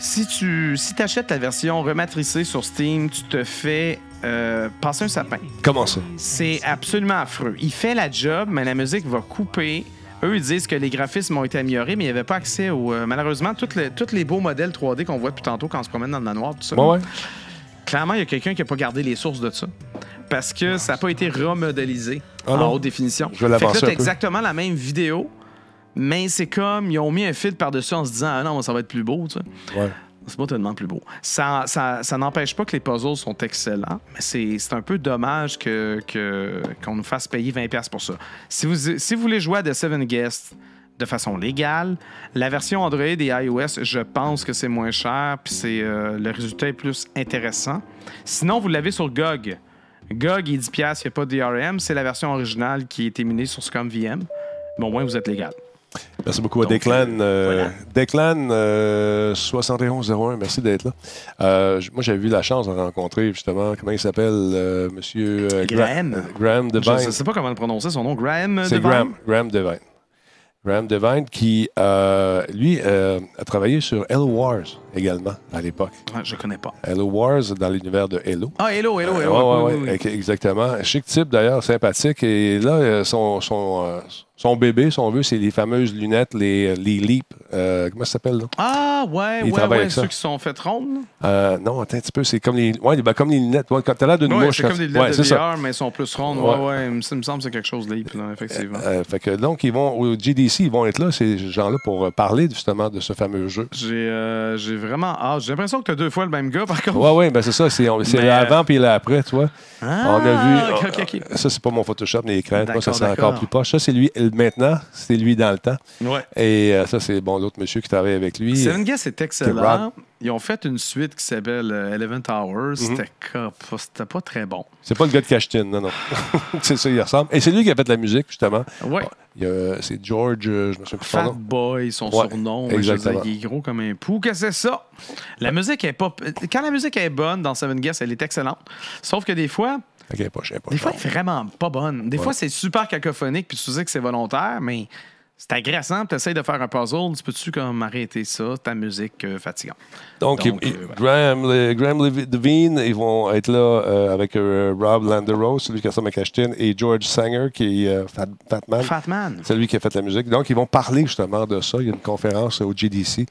si tu si achètes la version rematricée sur Steam, tu te fais euh, passer un sapin. Comment ça? C'est absolument affreux. Il fait la job, mais la musique va couper. Eux, ils disent que les graphismes ont été améliorés, mais il n'y avait pas accès au. euh, malheureusement, tous les, les beaux modèles 3D qu'on voit depuis tantôt quand on se promène dans le manoir, tout ça. Ouais, ouais. Clairement, il y a quelqu'un qui n'a pas gardé les sources de ça. Parce que ça n'a pas été remodélisé Ah en non? haute définition. Je vais Fait que là, peu. exactement la même vidéo, mais c'est comme ils ont mis un fil par-dessus en se disant Ah non, ça va être plus beau, tu sais. Ouais. C'est pas tellement plus beau. Ça, ça, ça n'empêche pas que les puzzles sont excellents, mais c'est c'est un peu dommage que- que- qu'on nous fasse payer 20$ pour ça. Si vous, si vous voulez jouer à The Seven Guests de façon légale, la version Android et iOS, je pense que c'est moins cher, puis c'est euh, le résultat est plus intéressant. Sinon, vous l'avez sur GOG. GOG, est 10$, il n'y a pas de DRM. C'est la version originale qui est éminée sur ScumVM. Mais au moins, vous êtes légal. Merci beaucoup à Donc, Declan. euh, voilà. Declan euh, 7101, merci d'être là. Euh, moi, j'avais eu la chance de rencontrer justement, comment il s'appelle, euh, monsieur euh, Gra- Graham. euh, Graham Je Devine. ne sais pas comment le prononcer, son nom. Graham C'est Devine? Graham, Graham Devine. Graham Devine qui, euh, lui, euh, a travaillé sur Halo Wars également à l'époque. Ouais, je connais pas. Halo Wars dans l'univers de Halo. Ah, hello, hello, hello. ouais, oui, ouais, oui, oui. exactement. Chic type d'ailleurs, sympathique. Et là, euh, son, son, euh, son bébé, si on veut, c'est les fameuses lunettes, les, les Leap. Euh, comment ça s'appelle là? Ah, ouais, Il ouais, travaille ouais, avec ça. ceux qui sont fait rondes. Euh, non, attends un petit peu. C'est comme les, ouais, ben, comme les lunettes. Ouais, quand t'as l'air d'une Ouais, mouche. c'est comme des lunettes de ça. VR, mais ils sont plus rondes. Ouais. Ouais, ouais, il me semble que c'est quelque chose de libre, là, effectivement. Euh, fait que donc, ils vont, au GDC, ils vont être là, ces gens-là, pour parler justement de ce fameux jeu. J'ai vraiment hâte. J'ai l'impression que tu as deux fois le même gars, par contre. Ouais, ouais, ben c'est ça. C'est Mais, l'avant puis l'après, tu vois. Ah, on a vu. Ça, c'est pas mon Photoshop, mais. Moi, ça, c'est encore plus poche. Ça, c'est lui euh, maintenant. C'est lui dans le temps. Ouais. Et euh, ça, c'est bon, l'autre monsieur qui travaille avec lui. Seven Guest est excellent. Ils ont fait une suite qui s'appelle euh, Eleven Towers. C'était cap- C'était pas très bon. C'est pas le gars de Cachetine, non, non. c'est ça, il ressemble. Et c'est lui qui a fait la musique, justement. A- C'est George, euh, je me souviens plus Fat. Boy, son Ouais, surnom. veux dire, exactement. il est gros comme un pou. Qu'est-ce que c'est ça? La musique est pas. Quand la musique est bonne dans Seven Guest, elle est excellente. Sauf que des fois, Est pas pas des fois, elle est vraiment pas bonne. Des Ouais. fois, c'est super cacophonique, puis tu sais que c'est volontaire, mais c'est agressant. Tu essaies de faire un puzzle, tu peux-tu comme arrêter ça, ta musique euh, fatigante? Donc, Donc, il- euh. Graham, les- Graham Levi- Devine, ils vont être là euh, avec Rob Landeros, celui qui a ça McAshton, et George Sanger, qui est Fat, Fatman. Fatman. C'est lui qui a fait la musique. Donc, ils vont parler justement de ça. Il y a une conférence au GDC.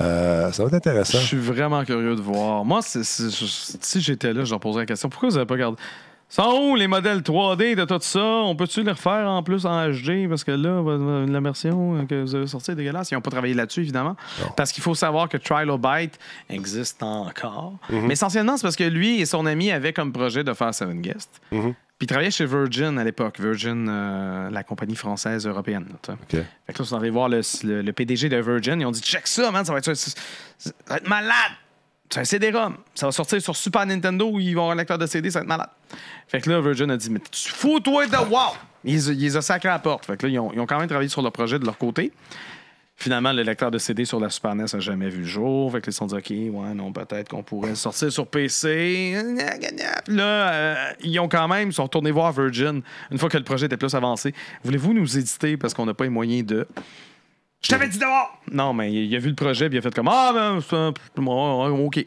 Euh, ça va être intéressant. Je suis vraiment curieux de voir. Moi, si j'étais là, je leur poserais la question pourquoi vous n'avez pas gardé. Sont où les modèles 3D de tout ça? On peut-tu les refaire en plus en HD? Parce que là, la version que vous avez sortie est dégueulasse. Ils n'ont pas travaillé là-desus, évidemment. Parce qu'il faut savoir que Trilobite existe encore. Mhm. Mais essentiellement, c'est parce que lui et son ami avaient comme projet de faire Seven Guest. Mhm. Puis ils travaillaient chez Virgin à l'époque. Virgin, euh, la compagnie française européenne. là. Fait que là, ils sont allés voir le, le- le PDG de Virgin. Ils ont dit check ça, man, ça va être, ça va être malade. C'est un CD-ROM. Ça va sortir sur Super Nintendo où ils vont avoir un lecteur de CD, ça va être malade. Fait que là, Virgin a dit, mais tu fous-toi de wow! Ils, ont sacrés à la porte. Fait que là, ils ont, ils ont quand même travaillé sur le projet de leur côté. Finalement, le lecteur de CD sur la Super NES n'a jamais vu le jour. Fait que ils se sont dit, OK, ouais, non, peut-être qu'on pourrait sortir sur PC. Là, euh, ils ont quand même, ils sont retournés voir Virgin une fois que le projet était plus avancé. Voulez-vous nous éditer parce qu'on n'a pas les moyens de? Je t'avais dit d'abord! Non, mais il a vu le projet puis il a fait comme Ah, ben, c'est un- ouais, OK.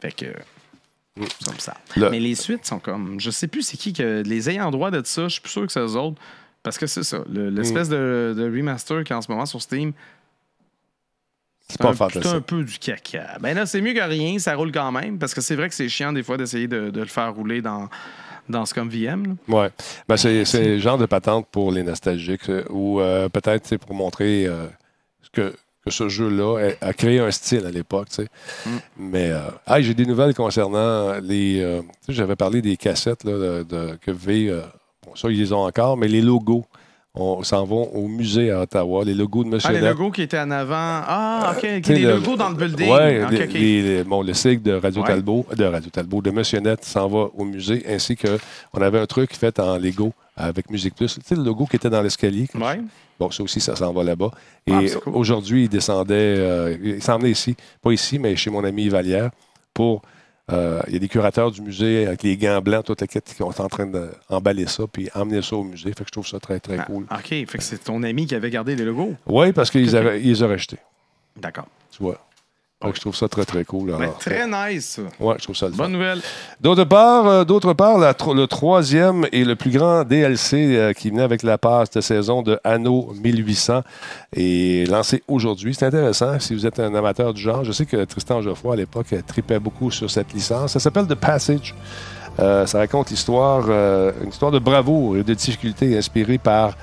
Fait que. c'est comme ça. Le- Mais les suites sont comme. Je sais plus c'est qui que. Les ayants droit de ça, je suis plus sûr que c'est eux autres. Parce que c'est ça. le- L'espèce de, de remaster qui est en ce moment sur Steam, C'est pas c'est un peu du caca. Ben là, c'est mieux que rien, ça roule quand même. Parce que c'est vrai que c'est chiant des fois d'essayer de, de le faire rouler dans, dans ce comme VM. là. Ouais. Ben, c'est, c'est le genre de patente pour les nostalgiques euh, ou euh, peut-être c'est pour montrer euh, que, que ce jeu-là a, a créé un style à l'époque. Mm. Mais euh, ah, j'ai des nouvelles concernant les. euh, j'avais parlé des cassettes là, de, de- que V. euh, bon, ça, ils les ont encore, mais les logos. On s'en vont au musée à Ottawa. Les logos de M. Ah, les logos qui étaient en avant. Ah, OK. ok, Tu sais, les le- logos dans le building. Ouais, OK, les- OK. les- les- bon, le sigle de Radio Ouais. Talbot, de Radio Talbot, de Monsieur Net s'en va au musée, ainsi que on avait un truc fait en Lego avec Musique Plus. Tu sais, le logo qui était dans l'escalier. Ouais. Bon, ça aussi, ça s'en va là-bas. Et Ah, cool. aujourd'hui, il descendait, euh, il s'en venait ici, pas ici, mais chez mon ami Valière, pour. Euh, il y a des curateurs du musée avec les gants blancs, toute la quête, qui sont en train d'emballer ça, puis emmener ça au musée. Fait que je trouve ça très, très Ah, cool. OK. Fait que c'est ton ami qui avait gardé les logos? Oui, parce qu'ils les ont rachetés, D'accord. tu vois. Que je trouve ça très, très cool. Alors. très nice. Ouais, je trouve ça le. Bonne nouvelle. D'autre part, euh, d'autre part la tro- le troisième et le plus grand DLC euh, qui venait avec la passe de saison de Anno 1800 est lancé aujourd'hui. C'est intéressant si vous êtes un amateur du genre. Je sais que Tristan Geoffroy, à l'époque, tripait beaucoup sur cette licence. Ça s'appelle The Passage. Euh, ça raconte l'histoire, une histoire de bravoure et de difficulté inspirée par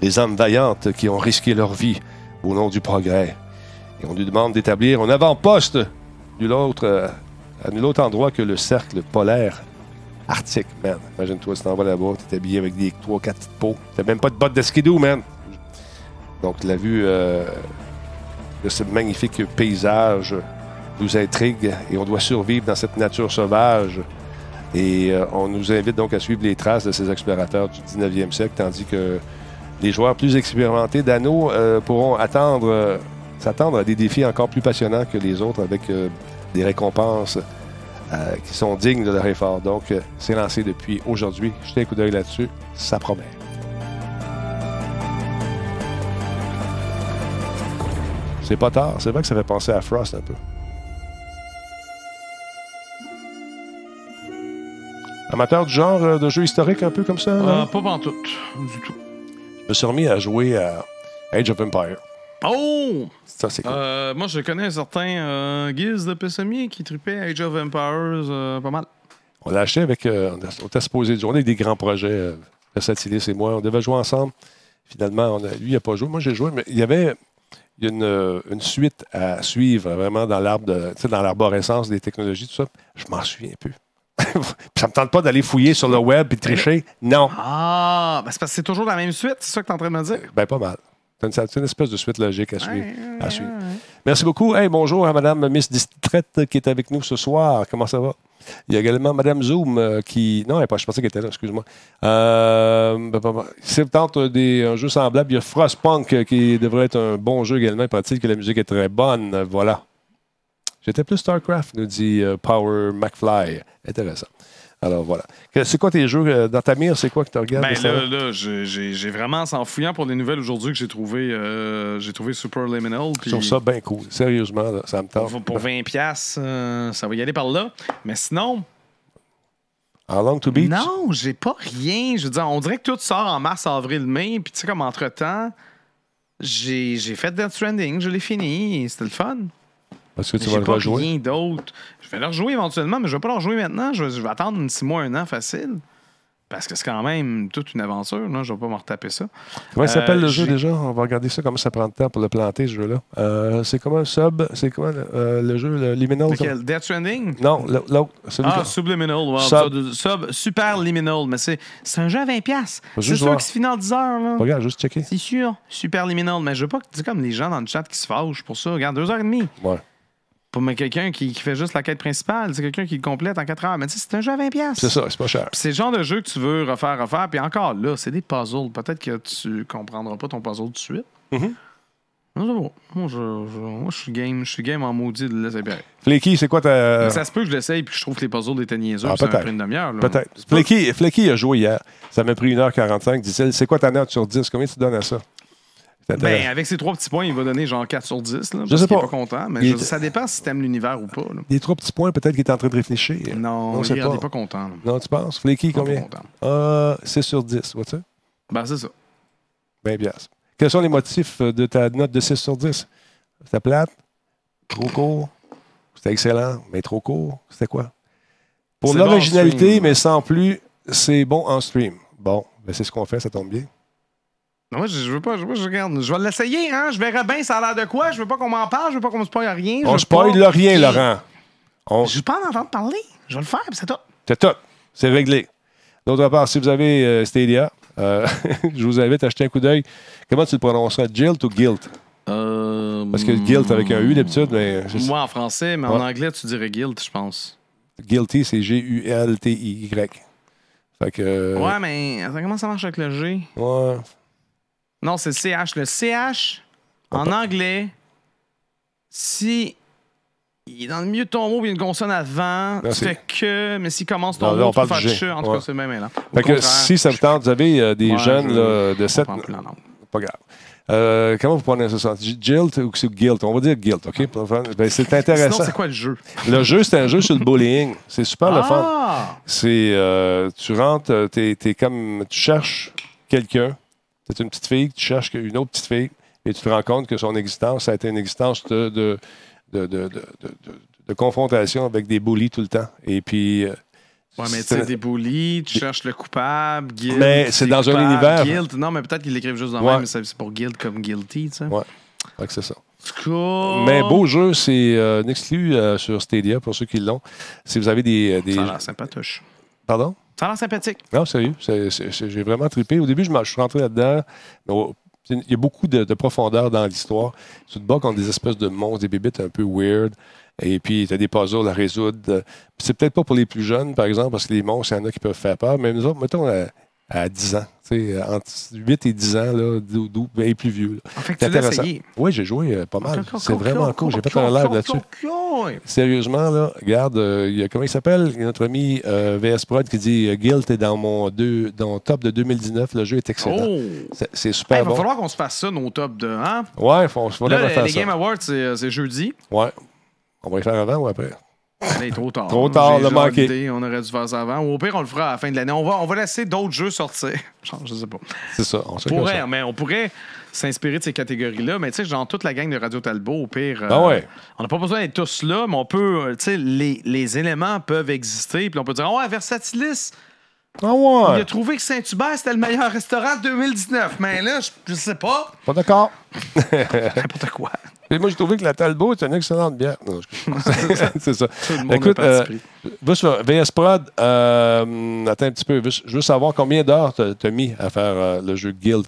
les âmes vaillantes qui ont risqué leur vie au nom du progrès. On lui demande d'établir un avant-poste euh, à nul autre endroit que le cercle polaire arctique, man. Imagine-toi, si t'en vas là-bas, t'es habillé avec des 3-4 petites peaux. T'as même pas de bottes de skidoo, man. Donc, la vue euh, de ce magnifique paysage nous intrigue et on doit survivre dans cette nature sauvage. Et euh, on nous invite donc à suivre les traces de ces explorateurs du 19e siècle, tandis que les joueurs plus expérimentés d'anneaux euh, pourront attendre, s'attendre à des défis encore plus passionnants que les autres avec euh, des récompenses euh, qui sont dignes de leur effort. Donc, euh, c'est lancé depuis aujourd'hui. Jetez un coup d'œil là-dessus. Ça promet. C'est pas tard. C'est vrai que ça fait penser à Frost un peu. Amateur du genre de jeu historique un peu comme ça? Non? pas pantoute. Du tout. Je me suis remis à jouer à Age of Empire. Oh! Ça, c'est cool. Euh, moi, je connais un certain euh, Guiz de Pessamier qui tripait Age of Empires euh, pas mal. On l'a acheté avec. euh, on était supposé jouer. On a des grands projets, Versatilis et moi. On devait jouer ensemble. Finalement, on a- lui, il n'a pas joué. Moi, j'ai joué, mais il y avait une, une suite à suivre vraiment dans l'arbre de- dans l'arborescence des technologies, tout ça. Je m'en souviens plus. Ça me tente pas d'aller fouiller sur le web et tricher. Non. Ah! Ben, c'est parce que c'est toujours la même suite, c'est ça que tu es en train de me dire? Ben, pas mal. C'est une, espèce de suite logique à suivre. à suivre. Merci beaucoup. Hey, bonjour à Madame Miss Distraite qui est avec nous ce soir. Comment ça va? Il y a également Madame Zoom euh, qui. Non, elle est pas, je pensais qu'elle était là, excuse-moi. Euh, ben, c'est peut-être un, des- un jeu semblable. Il y a Frostpunk euh, qui devrait être un bon jeu également. Il paraît-il que la musique est très bonne. Voilà. J'étais plus StarCraft, nous dit euh, Power McFly. Intéressant. Alors voilà. C'est quoi tes jeux euh, dans ta mire? C'est quoi que tu regardes? Ben là, là j'ai- vraiment, en fouillant pour des nouvelles aujourd'hui, que j'ai trouvé, euh, j'ai trouvé Super Liminal. Je trouve ça bien cool. Sérieusement, là, ça me tente. Pour, pour 20$, piastres, euh, ça va y aller par là. Mais sinon, En Long to Beach? non, j'ai pas rien. Je veux dire, on dirait que tout sort en mars, avril, mai. Puis tu sais, comme entre-temps, j'ai j'ai fait Death Stranding, je l'ai fini. C'était le fun. Parce que tu vas le pas rejouer. rien d'autre. Je vais le rejouer éventuellement, mais je vais pas le rejouer maintenant. Je vais, je vais attendre 6 mois, un an facile. Parce que c'est quand même toute une aventure. Là. Je vais pas me retaper ça. Comment il s'appelle Euh, le jeu j'ai- déjà? On va regarder ça, comment ça prend de temps pour le planter, ce jeu-là. Euh, c'est comment Sub? C'est comment le, euh, le jeu, le Liminal? Lequel? Death Stranding? Non, l'autre. Ah, Subliminal. Sub. Super Liminal. Mais c'est c'est un jeu à 20$. Faut C'est sûr qu'il se finit en 10 heures. Là. Regarde, juste checker. C'est sûr. Super Liminal. Mais je veux pas que tu dis comme les gens dans le chat qui se fâchent pour ça. Regarde, 2h30. Ouais. Mais quelqu'un qui, qui fait juste la quête principale. C'est quelqu'un qui le complète en 4 heures. Mais tu sais, c'est un jeu à 20$. piastres. C'est ça, c'est pas cher. C'est le genre de jeu que tu veux refaire, refaire. Puis encore là, c'est des puzzles. Peut-être que tu comprendras pas ton puzzle tout de suite. Mhm. Non, bon. Moi, je, je- moi, je suis game. Je suis game en maudit de laisser. Flaky, c'est quoi ta. Ça se peut que je l'essaye puis que je trouve que les puzzles étaient niaiseux. Ah, ça m'a pris une demi-heure. Peut-être. Flaky a joué hier. Ça m'a pris 1h45. Dit-il, c'est quoi ta note sur 10? Combien tu donnes à ça? Ben, avec ces trois petits points, il va donner genre 4 sur 10. Là, Je parce sais qu'il est pas. pas content. Mais Il je- est- ça dépend si t'aimes l'univers ou pas. là. Les trois petits points, peut-être qu'il est en train de réfléchir. Non, on il n'est pas. pas content. là. Non, tu penses? Flaky, Pas combien? content. Ah, 6 sur 10. Vois-tu? Ben, c'est ça. Ben, bien. Quels sont les motifs euh, de ta note de 6 sur 10? C'était plate? Trop court? C'était excellent, mais trop court? C'était quoi? Pour bon l'originalité, mais sans plus, c'est bon en stream. Bon, ben c'est ce qu'on fait, ça tombe bien. Non, Moi, je, je veux pas, je, veux pas- je regarde. Je vais l'essayer, hein. Je verrai bien ça a l'air de quoi. Je veux pas qu'on m'en parle, je veux pas qu'on me spoil rien. je On veux spoil pas- rien, Laurent. On... Je veux pas en entendre parler. Je vais le faire, puis c'est tout. C'est tout. C'est réglé. D'autre part, si vous avez euh, Stadia, euh, je vous invite à jeter un coup d'œil. Comment tu le prononceras? Jilt ou Guilt? Parce que Guilt avec un U d'habitude, mais je- Moi en français, mais Ouais. en anglais, tu dirais guilt, je pense. Guilty, c'est G-U-L-T-I-Y. Fait que. euh, Ouais, mais attends, comment ça marche avec le G? ouais. Non, c'est le CH. Le CH, en anglais, si il est dans le milieu de ton mot, il y a une consonne avant, tu c'est- fais que, mais s'il commence ton Non, là, mot, on tu peux parle faire du G. che. En tout Ouais. cas, c'est même là. Fait que si ça vous tente, vous avez euh, des Ouais, jeunes je- là, de 7. plus en langue. Pas grave. Euh, comment vous prononcez ça? Guilt ou c'est Guilt? On va dire Guilt, OK? Pour faire- ben, c'est Sinon, intéressant. c'est quoi le jeu? Le jeu, c'est un jeu sur le bullying. C'est super le fun. Ah! C'est, euh, tu rentres, euh, t'es, t'es comme, tu cherches quelqu'un. C'est une petite fille, tu cherches une autre petite fille, et tu te rends compte que son existence, ça a été une existence de, de, de, de, de- de- de- de confrontation avec des bullies tout le temps. Et puis, euh, Ouais, mais tu sais, des bullies, tu cherches le coupable, guilt. Mais c'est dans un univers. Guilt. Non, mais peut-être qu'ils l'écrivent juste dans Ouais. même, mais c'est pour guilt comme guilty, tu sais. Ouais. que c'est ça. Cool. Mais beau jeu, c'est euh, un exclu euh, sur Stadia pour ceux qui l'ont. Si vous avez des. des... Ça a l'air sympatoche. Pardon? Ça a sympathique. Non, sérieux. J'ai vraiment trippé. Au début, je, suis rentré là-dedans. Il y a beaucoup de, de profondeur dans l'histoire. Tu te bats contre des espèces de monstres, des bébites un peu weird. Et puis, tu as des puzzles à résoudre. Puis C'est peut-être pas pour les plus jeunes, par exemple, parce que les monstres, il y en a qui peuvent faire peur. Mais nous autres, mettons à, à 10 ans. tu sais, Entre 8 et 10 ans, là, dou- dou- et plus vieux. En fait, C'est intéressant. Oui, j'ai joué euh, pas mal. C'est vraiment cool. J'ai fait un live là-dessus. Sérieusement, là, regarde, euh, il y a, comment il s'appelle? Il y a notre ami euh, VS Prod qui dit euh, Guilt est dans mon deux, dans top de 2019. Le jeu est excellent. Oh! C'est- Hey, super il va bon. falloir qu'on se fasse ça, nos top de. Hein? Ouais, il faut, faut Là, les, faire les ça. Game Awards, c'est c'est jeudi. Ouais. On va y faire avant ou après? Il est trop tard. Trop tard, le manqué. On aurait dû faire ça avant. Ou au pire, on le fera à la fin de l'année. On va, on va laisser d'autres jeux sortir. Je sais pas. C'est ça. On pourrait, ça. mais on pourrait s'inspirer de ces catégories-là. Mais tu sais, genre toute la gang de Radio Talbot, au pire. euh, Ah ouais. On n'a pas besoin d'être tous là, mais on peut. euh, Tu sais, les, les éléments peuvent exister. Puis on peut dire, Ah ouais, Versatilis, Ah il ouais. a trouvé que Saint-Hubert, c'était le meilleur restaurant de 2019. Mais là, je, je sais pas. Pas d'accord. N'importe quoi. Et moi, j'ai trouvé que la Talbot est une excellente bière. Non, je- c'est ça. Tout le monde Écoute, euh, pris. Va sur VS Prod. euh, attends un petit peu. Je veux savoir combien d'heures t'as as mis à faire euh, le jeu Guild?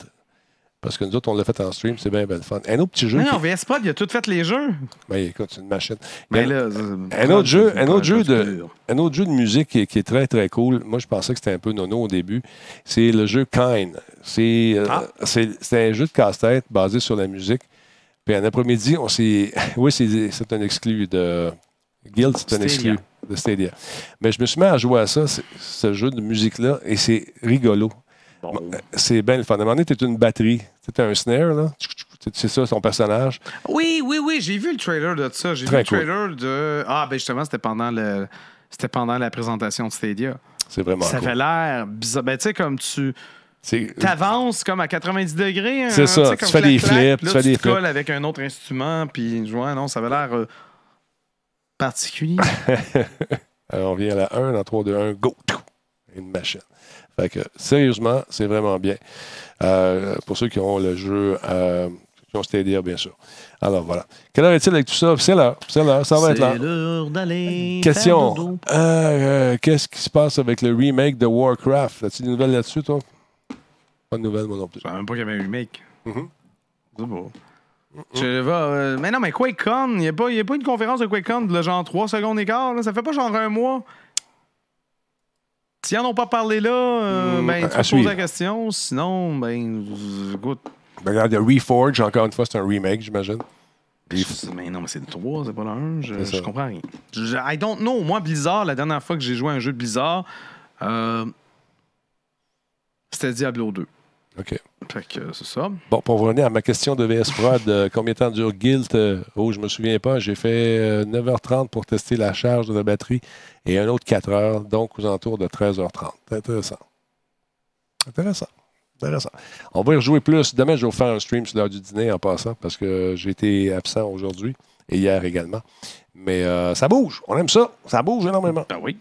Parce que nous autres, on l'a fait en stream, c'est bien, bien le fun. Un autre petit jeu. Non, qui- non, VS Pod, il a tout fait les jeux. Ben, écoute, c'est une machine. Mais là, un autre jeu, un autre jeu de, un autre jeu de musique qui est, qui est très très cool. Moi, je pensais que c'était un peu nono au début. C'est le jeu Kine. C'est euh, Ah. c'est c'est un jeu de casse-tête basé sur la musique. Puis un après-midi, on s'est. Oui, c'est un exclu de Guild, c'est un exclu de Stadia. Mais je me suis mis à jouer à ça, ce jeu de musique-là, et c'est rigolo. C'est bien le fun. À un moment donné, tu une batterie. Tu un snare, là. C'est ça, son personnage. Oui, oui, oui, j'ai vu le trailer de ça. J'ai vu le cool. trailer de. Ah, ben justement, c'était pendant le. C'était pendant la présentation de Stadia. C'est vraiment ça cool. avait l'air bizarre. Ben, tu sais, comme tu C'est- t'avances comme à 90 degrés. hein, C'est ça, tu tu fais des flips, tu fais des flips. colles avec un autre instrument, puis ouais, non, ça avait l'air euh, particulier. Alors, on vient à la 1, dans 3, 2, 1, go! Une machine. Fait que, sérieusement, c'est vraiment bien. Euh, pour ceux qui ont le jeu, euh, qui ont Stadia, bien sûr. Alors, voilà. Quelle heure est-il avec tout ça? C'est l'heure. C'est l'heure. Ça va être l'heure d'aller. Question. Euh, euh, Qu'est-ce qui se passe avec le remake de Warcraft? As-tu des nouvelles là-dessus, toi? Pas de nouvelles, moi non plus. Je savais même pas qu'il y avait un remake. Mhm. C'est beau. Je vais, euh, mais non, mais QuakeCon, il n'y a, pas- y a pas une conférence de QuakeCon de genre 3 secondes d'écart. là. Ça fait pas genre un mois. S'ils n'en ont pas parlé là, euh, Mm, ben, à tu te poses suivre. la question. Sinon, ben, écoute. Ben, regarde, il y a Reforge, encore une fois, c'est un remake, j'imagine. Je- Mais non, mais c'est le 3, c'est pas le 1. Je, C'est ça. je comprends rien. Je- I don't know. Moi, Blizzard, la dernière fois que j'ai joué à un jeu de Blizzard, euh, c'était Diablo 2. OK. Fait que euh, c'est ça. Bon, pour revenir à ma question de VS Prod, euh, combien de temps dure Guild? Euh, oh, je me souviens pas. J'ai fait euh, 9h30 pour tester la charge de la batterie et un autre 4 heures, donc aux alentours de 13h30. C'est intéressant. Intéressant. Intéressant. On va y rejouer plus. Demain, je vais vous faire un stream sur l'heure du dîner en passant parce que j'ai été absent aujourd'hui et hier également. Mais euh, ça bouge. On aime ça. Ça bouge énormément. Ben oui.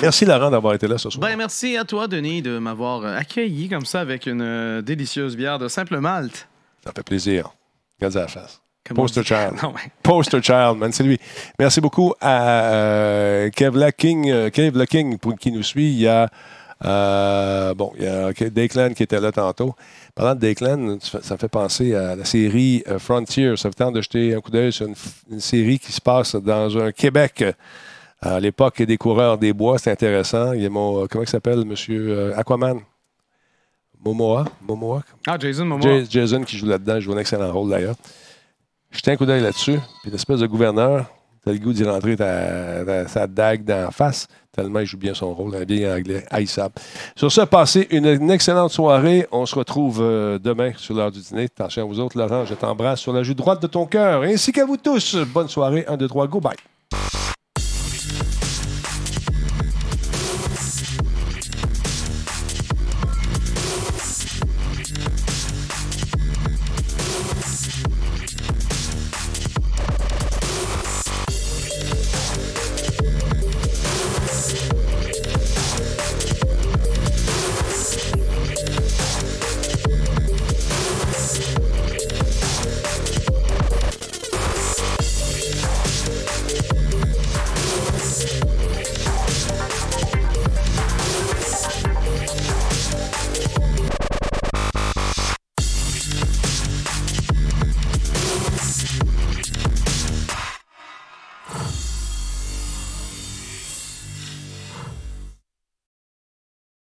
Merci, Laurent, d'avoir été là ce soir. Ben, merci à toi, Denis, de m'avoir euh, accueilli comme ça avec une euh, délicieuse bière de simple malte. Ça fait plaisir. Regarde la face. Poster child. Non. Poster Child, man, c'est lui. Merci beaucoup à euh, Kev Lacking, euh, Kev Lacking pour qui nous suit. Il y a euh, bon, il y a Declan qui était là tantôt. Parlant de Declan, ça me fait penser à la série Frontier. Ça fait temps de jeter un coup d'œil sur une, série qui se passe dans un Québec à l'époque des coureurs des bois. C'est intéressant. Il y a mon euh, comment il s'appelle, Monsieur euh, Aquaman? Momoa, Momoa, Ah, Jason Momoa. Jason qui joue là-dedans, joue un excellent rôle d'ailleurs. Jetez un coup d'œil là-dessus. Puis l'espèce de gouverneur, t'as le goût d'y rentrer ta, ta- sa dague d'en face, tellement il joue bien son rôle, un bien anglais, haïssable. Sur ce, passez une, une excellente soirée. On se retrouve euh, demain sur l'heure du dîner. Attention à vous autres, Laurent, je t'embrasse sur la joue droite de ton cœur, ainsi qu'à vous tous. Bonne soirée, 1, 2, 3, go, bye.